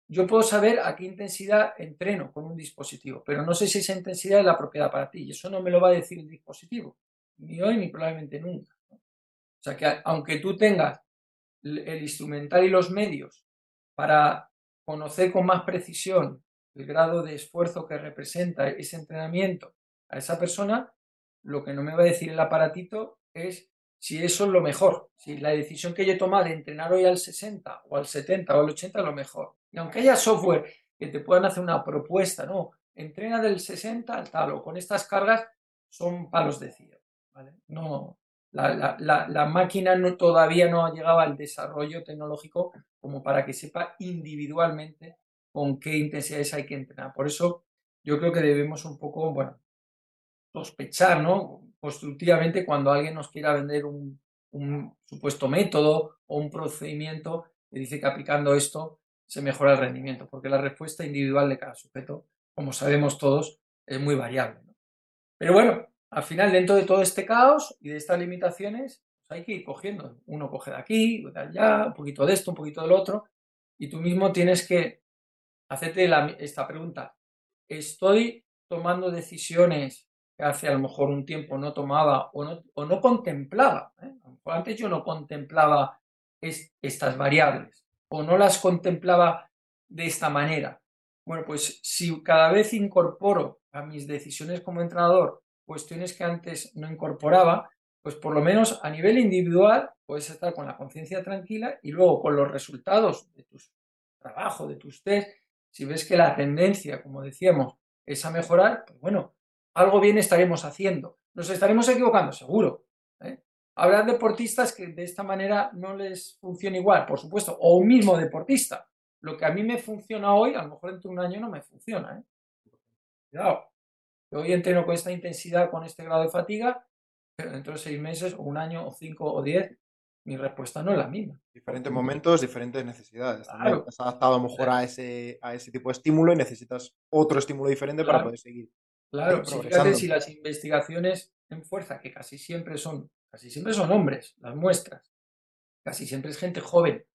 S2: Yo puedo saber a qué intensidad entreno con un dispositivo, pero no sé si esa intensidad es la propiedad para ti. Y eso no me lo va a decir el dispositivo, ni hoy ni probablemente nunca. O sea que aunque tú tengas el instrumental y los medios para conocer con más precisión el grado de esfuerzo que representa ese entrenamiento a esa persona, lo que no me va a decir el aparatito es si eso es lo mejor, si la decisión que yo he tomado de entrenar hoy al 60 o al 70 o al 80 es lo mejor. Y aunque haya software que te puedan hacer una propuesta, no, entrena del 60 al tal o con estas cargas, son palos de cielo. No, la, máquina no, todavía no ha llegado al desarrollo tecnológico como para que sepa individualmente con qué intensidades hay que entrenar. Por eso yo creo que debemos un poco, bueno, sospechar, ¿no? Constructivamente cuando alguien nos quiera vender un, supuesto método o un procedimiento que dice que aplicando esto se mejora el rendimiento, porque la respuesta individual de cada sujeto, como sabemos todos, es muy variable. Pero bueno, al final, dentro de todo este caos y de estas limitaciones, pues hay que ir cogiendo. Uno coge de aquí, de allá, un poquito de esto, un poquito del otro, y tú mismo tienes que hacerte esta pregunta. ¿Estoy tomando decisiones hace a lo mejor un tiempo no tomaba o no, o no contemplaba? ¿eh? antes yo no contemplaba estas variables o no las contemplaba de esta manera. Bueno, pues si cada vez incorporo a mis decisiones como entrenador cuestiones que antes no incorporaba, pues por lo menos a nivel individual puedes estar con la conciencia tranquila y luego con los resultados de tu trabajo, de tus test, si ves que la tendencia, como decíamos, es a mejorar, pues bueno, algo bien estaremos haciendo. Nos estaremos equivocando, seguro. ¿eh? Habrá deportistas que de esta manera no les funciona igual, por supuesto, o un mismo deportista. Lo que a mí me funciona hoy, a lo mejor dentro de un año no me funciona. ¿eh? Cuidado. Yo hoy entreno con esta intensidad, con este grado de fatiga, pero dentro de seis meses, o un año, o cinco, o diez, mi respuesta no es la misma.
S1: Diferentes momentos, diferentes necesidades. Claro. Estás adaptado a lo mejor a ese, a ese tipo de estímulo y necesitas otro estímulo diferente para poder seguir.
S2: Claro, si fíjate si las investigaciones en fuerza, que casi siempre son, casi siempre son hombres, las muestras, casi siempre es gente joven,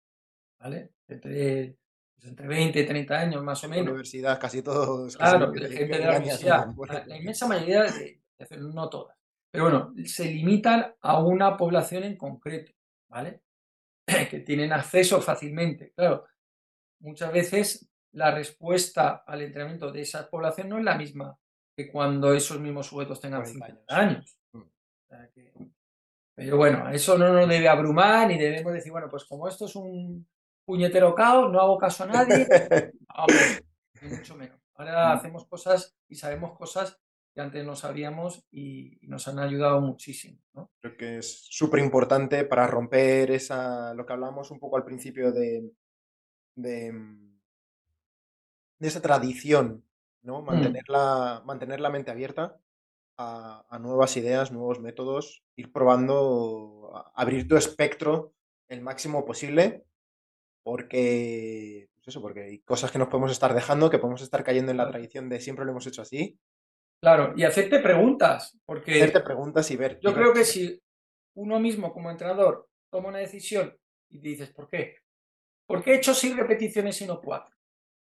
S2: ¿vale? Entre, pues entre 20 y 30 años más o menos.
S1: La universidad, casi todos.
S2: Claro, gente de la universidad. La, inmensa mayoría, de, no todas. Pero bueno, se limitan a una población en concreto, ¿vale? que tienen acceso fácilmente. Claro, muchas veces la respuesta al entrenamiento de esa población no es la misma que cuando esos mismos sujetos tengan 50 años. Mm. pero bueno, eso no nos debe abrumar ni debemos decir, bueno, pues como esto es un puñetero caos, no hago caso a nadie, mucho menos. Ahora mm. hacemos cosas y sabemos cosas que antes no sabíamos y, nos han ayudado muchísimo.
S1: Creo que es súper importante para romper esa, lo que hablamos un poco al principio de, de, esa tradición, ¿no? Mm. Mantener, la, mantener la mente abierta a, nuevas ideas, nuevos métodos, ir probando, abrir tu espectro el máximo posible, porque, pues eso, porque hay cosas que nos podemos estar dejando, que podemos estar cayendo en la tradición de siempre lo hemos hecho así,
S2: Claro, y hacerte preguntas, porque...
S1: Hacerte preguntas y ver...
S2: Yo creo que si uno mismo como entrenador toma una decisión y dices, ¿por qué? ¿Por qué he hecho seis repeticiones y no cuatro?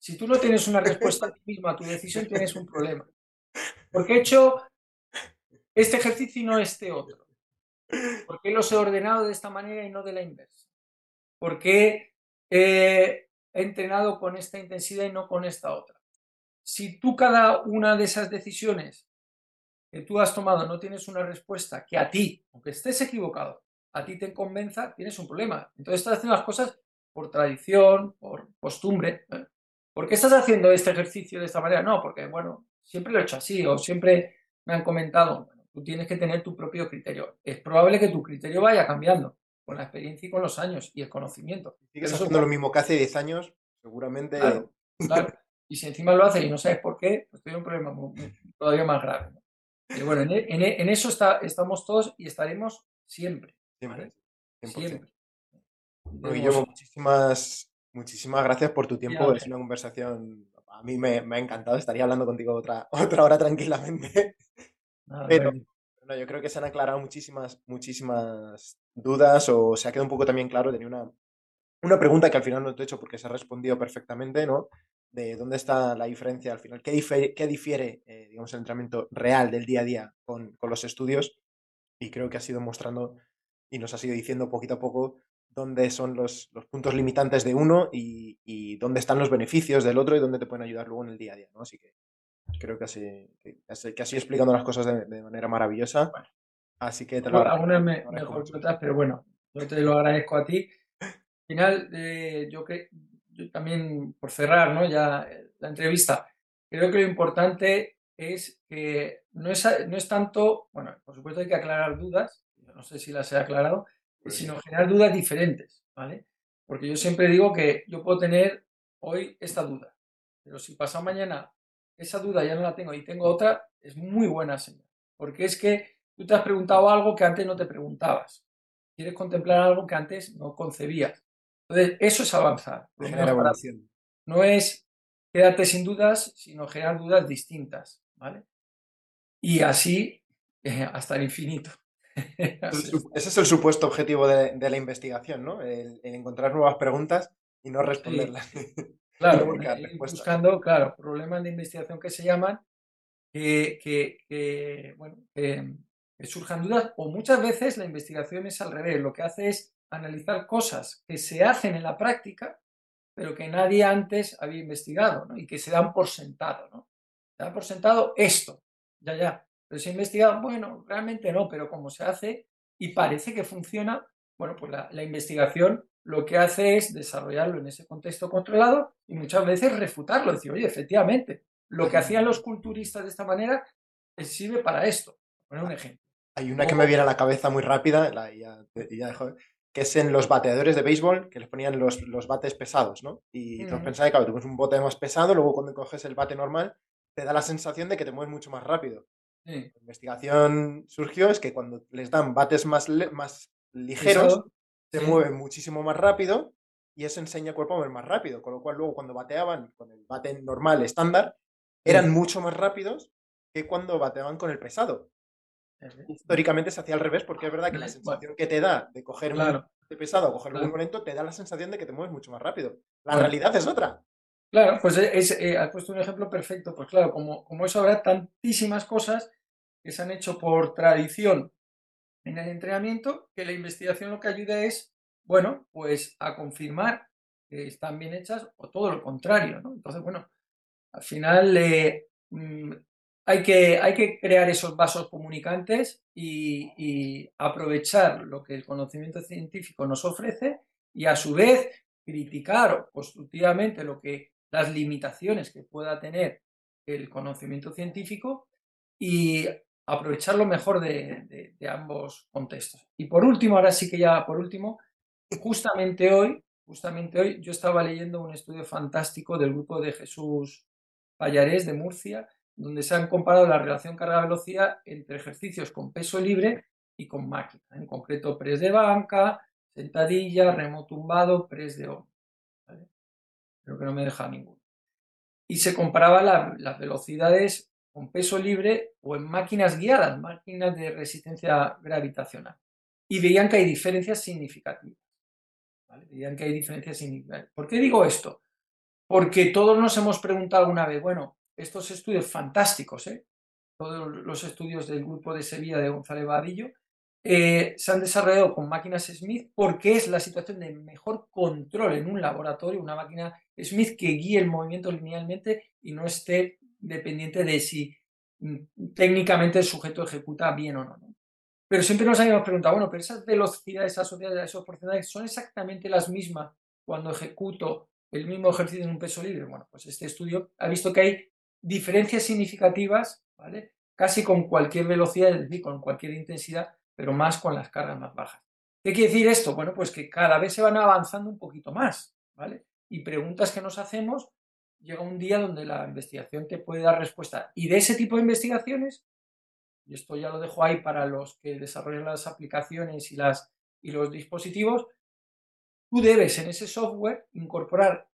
S2: Si tú no tienes una respuesta a ti mismo a tu decisión, tienes un problema. ¿Por qué he hecho este ejercicio y no este otro? ¿Por qué los he ordenado de esta manera y no de la inversa? ¿Por qué he entrenado con esta intensidad y no con esta otra? si tú cada una de esas decisiones que tú has tomado no tienes una respuesta que a ti, aunque estés equivocado, a ti te convenza, tienes un problema. Entonces estás haciendo las cosas por tradición, por costumbre. ¿eh? ¿Por qué estás haciendo este ejercicio de esta manera? No, porque, bueno, siempre lo he hecho así o siempre me han comentado. Bueno, tú tienes que tener tu propio criterio. Es probable que tu criterio vaya cambiando con la experiencia y con los años y el conocimiento.
S1: Si sigues haciendo lo mismo que hace 10 años, seguramente...
S2: claro. Y si encima lo haces y no sabes por qué, pues tiene un problema todavía más grave. Pero bueno, e, e, en, eso está, estamos todos y estaremos siempre. Siempre.
S1: Siempre. muchísimas, muchísimas gracias por tu tiempo. Es una conversación, a mí me, ha encantado. Estaría hablando contigo otra, otra hora tranquilamente. Pero yo creo que se han aclarado muchísimas, muchísimas dudas o se ha quedado un poco también claro. Tenía una, una pregunta que al final no te he hecho porque se ha respondido perfectamente, ¿no? de dónde está la diferencia al final, qué, difiere, eh, digamos, el entrenamiento real del día a día con, los estudios. Y creo que ha sido mostrando y nos ha sido diciendo poquito a poco dónde son los, puntos limitantes de uno y, dónde están los beneficios del otro y dónde te pueden ayudar luego en el día a día. ¿no? Así que creo que así, que, así explicando las cosas de, manera maravillosa. Así que te lo
S2: Algunas mejor que otras, pero bueno, yo te lo agradezco a ti. Al final, eh, yo que yo también por cerrar ¿no? ya la entrevista, creo que lo importante es que no es, no es tanto, bueno, por supuesto hay que aclarar dudas, no sé si las he aclarado, sino generar dudas diferentes, ¿vale? Porque yo siempre digo que yo puedo tener hoy esta duda, pero si pasa mañana esa duda ya no la tengo y tengo otra, es muy buena señal, porque es que tú te has preguntado algo que antes no te preguntabas. quieres contemplar algo que antes no concebías. Entonces, eso es avanzar. No es quedarte sin dudas, sino generar dudas distintas, ¿vale? Y así eh, hasta el infinito.
S1: Ese es el supuesto objetivo de, la investigación, ¿no? El, encontrar nuevas preguntas y no responderlas.
S2: Claro, buscando, claro, problemas de investigación que se llaman, que, que, bueno, que surjan dudas, o muchas veces la investigación es al revés, lo que hace es analizar cosas que se hacen en la práctica, pero que nadie antes había investigado, ¿no? Y que se dan por sentado, ¿no? Se dan por sentado esto, ya, ya, pero se ha investigado, bueno, realmente no, pero como se hace y parece que funciona, bueno, pues la, investigación lo que hace es desarrollarlo en ese contexto controlado y muchas veces refutarlo, decir, oye, efectivamente, lo que hacían los culturistas de esta manera eh, sirve para esto. Poner un ejemplo.
S1: Hay una que me viene a la cabeza muy rápida, la, ya, que es en los bateadores de béisbol, que les ponían los, los bates pesados, ¿no? Y tú pensabas, claro, tú pones un bote más pesado, luego cuando coges el bate normal, te da la sensación de que te mueves mucho más rápido. La investigación surgió es que cuando les dan bates más, más ligeros, se mueven muchísimo más rápido y eso enseña al cuerpo a mover más rápido. Con lo cual, luego cuando bateaban con el bate normal, estándar, eran mucho más rápidos que cuando bateaban con el pesado. Históricamente se hacía al revés porque es verdad que la sensación que te da de coger un bate pesado o coger un lento te da la sensación de que te mueves mucho más rápido. La realidad es otra.
S2: Claro, pues es, eh, has puesto un ejemplo perfecto. Pues claro, como, como eso habrá tantísimas cosas que se han hecho por tradición en el entrenamiento, que la investigación lo que ayuda es, bueno, pues a confirmar que están bien hechas o todo lo contrario. Entonces, bueno, al final eh, mm, hay, que, hay que crear esos vasos comunicantes y aprovechar lo que el conocimiento científico nos ofrece y a su vez criticar constructivamente lo que las limitaciones que pueda tener el conocimiento científico y aprovechar lo mejor de, ambos contextos. Y por último, ahora sí que ya por último, justamente hoy, justamente hoy yo estaba leyendo un estudio fantástico del grupo de Jesús Pallarés de Murcia, donde se han comparado la relación carga-velocidad entre ejercicios con peso libre y con máquina, en concreto press de banca, sentadilla, remo tumbado, press de hombro creo que no me deja ninguno. Y se comparaba las velocidades con peso libre o en máquinas guiadas, máquinas de resistencia gravitacional. Y veían que hay diferencias significativas. Veían que hay diferencias significativas. ¿Por qué digo esto? Porque todos nos hemos preguntado una vez, bueno, estos estudios fantásticos, ¿eh? todos los estudios del grupo de Sevilla de González Vadillo, eh, se han desarrollado con máquinas Smith porque es la situación de mejor control en un laboratorio, una máquina Smith que guíe el movimiento linealmente y no esté dependiente de si mm, técnicamente el sujeto ejecuta bien o no. Pero siempre nos habíamos preguntado, bueno, pero esas velocidades asociadas a esos porcentajes son exactamente las mismas cuando ejecuto el mismo ejercicio en un peso libre. Bueno, pues este estudio ha visto que hay diferencias significativas, ¿vale? Casi con cualquier velocidad, es decir, con cualquier intensidad pero más con las cargas más bajas. ¿Qué quiere decir esto? Bueno, pues que cada vez se van avanzando un poquito más, ¿vale? Y preguntas que nos hacemos, llega un día donde la investigación te puede dar respuesta. Y de ese tipo de investigaciones, y esto ya lo dejo ahí para los que desarrollan las aplicaciones y, las, y los dispositivos, tú debes en ese software incorporar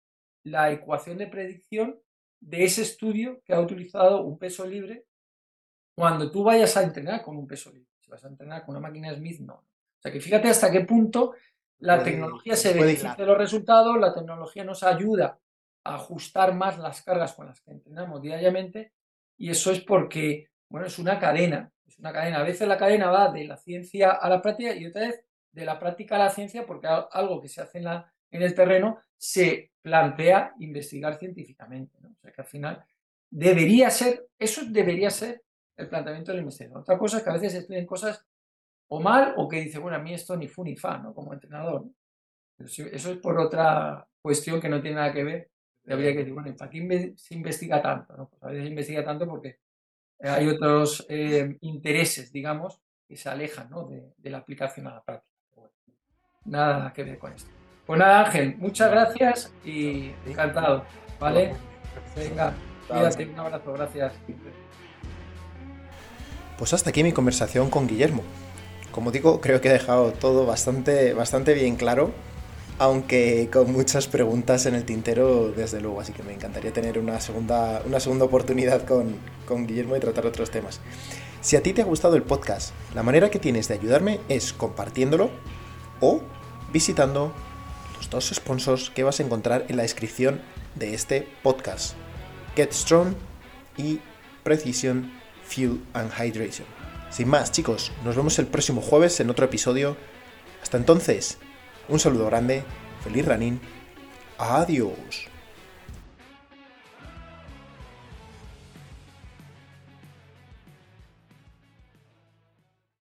S2: la ecuación de predicción de ese estudio que ha utilizado un peso libre cuando tú vayas a entrenar con un peso libre. Si vas a entrenar con una máquina Smith, no. O sea que fíjate hasta qué punto la tecnología se beneficia de los resultados, la tecnología nos ayuda a ajustar más las cargas con las que entrenamos diariamente y eso es porque, bueno, es una cadena, es una cadena. A veces la cadena va de la ciencia a la práctica y otra vez de la práctica a la ciencia porque algo que se hace en, la, en el terreno se plantea investigar científicamente. O sea que al final debería ser, eso debería ser el planteamiento del investigador. Otra cosa es que a veces estudian cosas o mal o que dice, bueno, a mí esto ni fu ni fa, ¿no? Como entrenador. Eso es por otra cuestión que no tiene nada que ver. Habría que decir, bueno, ¿para qué se investiga tanto? ¿no? Pues a veces se investiga tanto porque hay otros eh, intereses, digamos, que se alejan ¿no? de, la aplicación a la práctica. nada que ver con esto. Pues nada, Ángel, muchas gracias y encantado, ¿vale? Venga, cuídate, un abrazo, gracias.
S1: Pues hasta aquí mi conversación con Guillermo. Como digo, creo que he dejado todo bastante, bastante bien claro, aunque con muchas preguntas en el tintero, desde luego, así que me encantaría tener una segunda, una segunda oportunidad con, con Guillermo y tratar otros temas. Si a ti te ha gustado el podcast, la manera que tienes de ayudarme es compartiéndolo o visitando los dos sponsors que vas a encontrar en la descripción de este podcast. Get Strong y Precision Fuel and Hydration. Sin más, chicos, nos vemos el próximo jueves en otro episodio. Hasta entonces, un saludo grande, feliz running, adiós.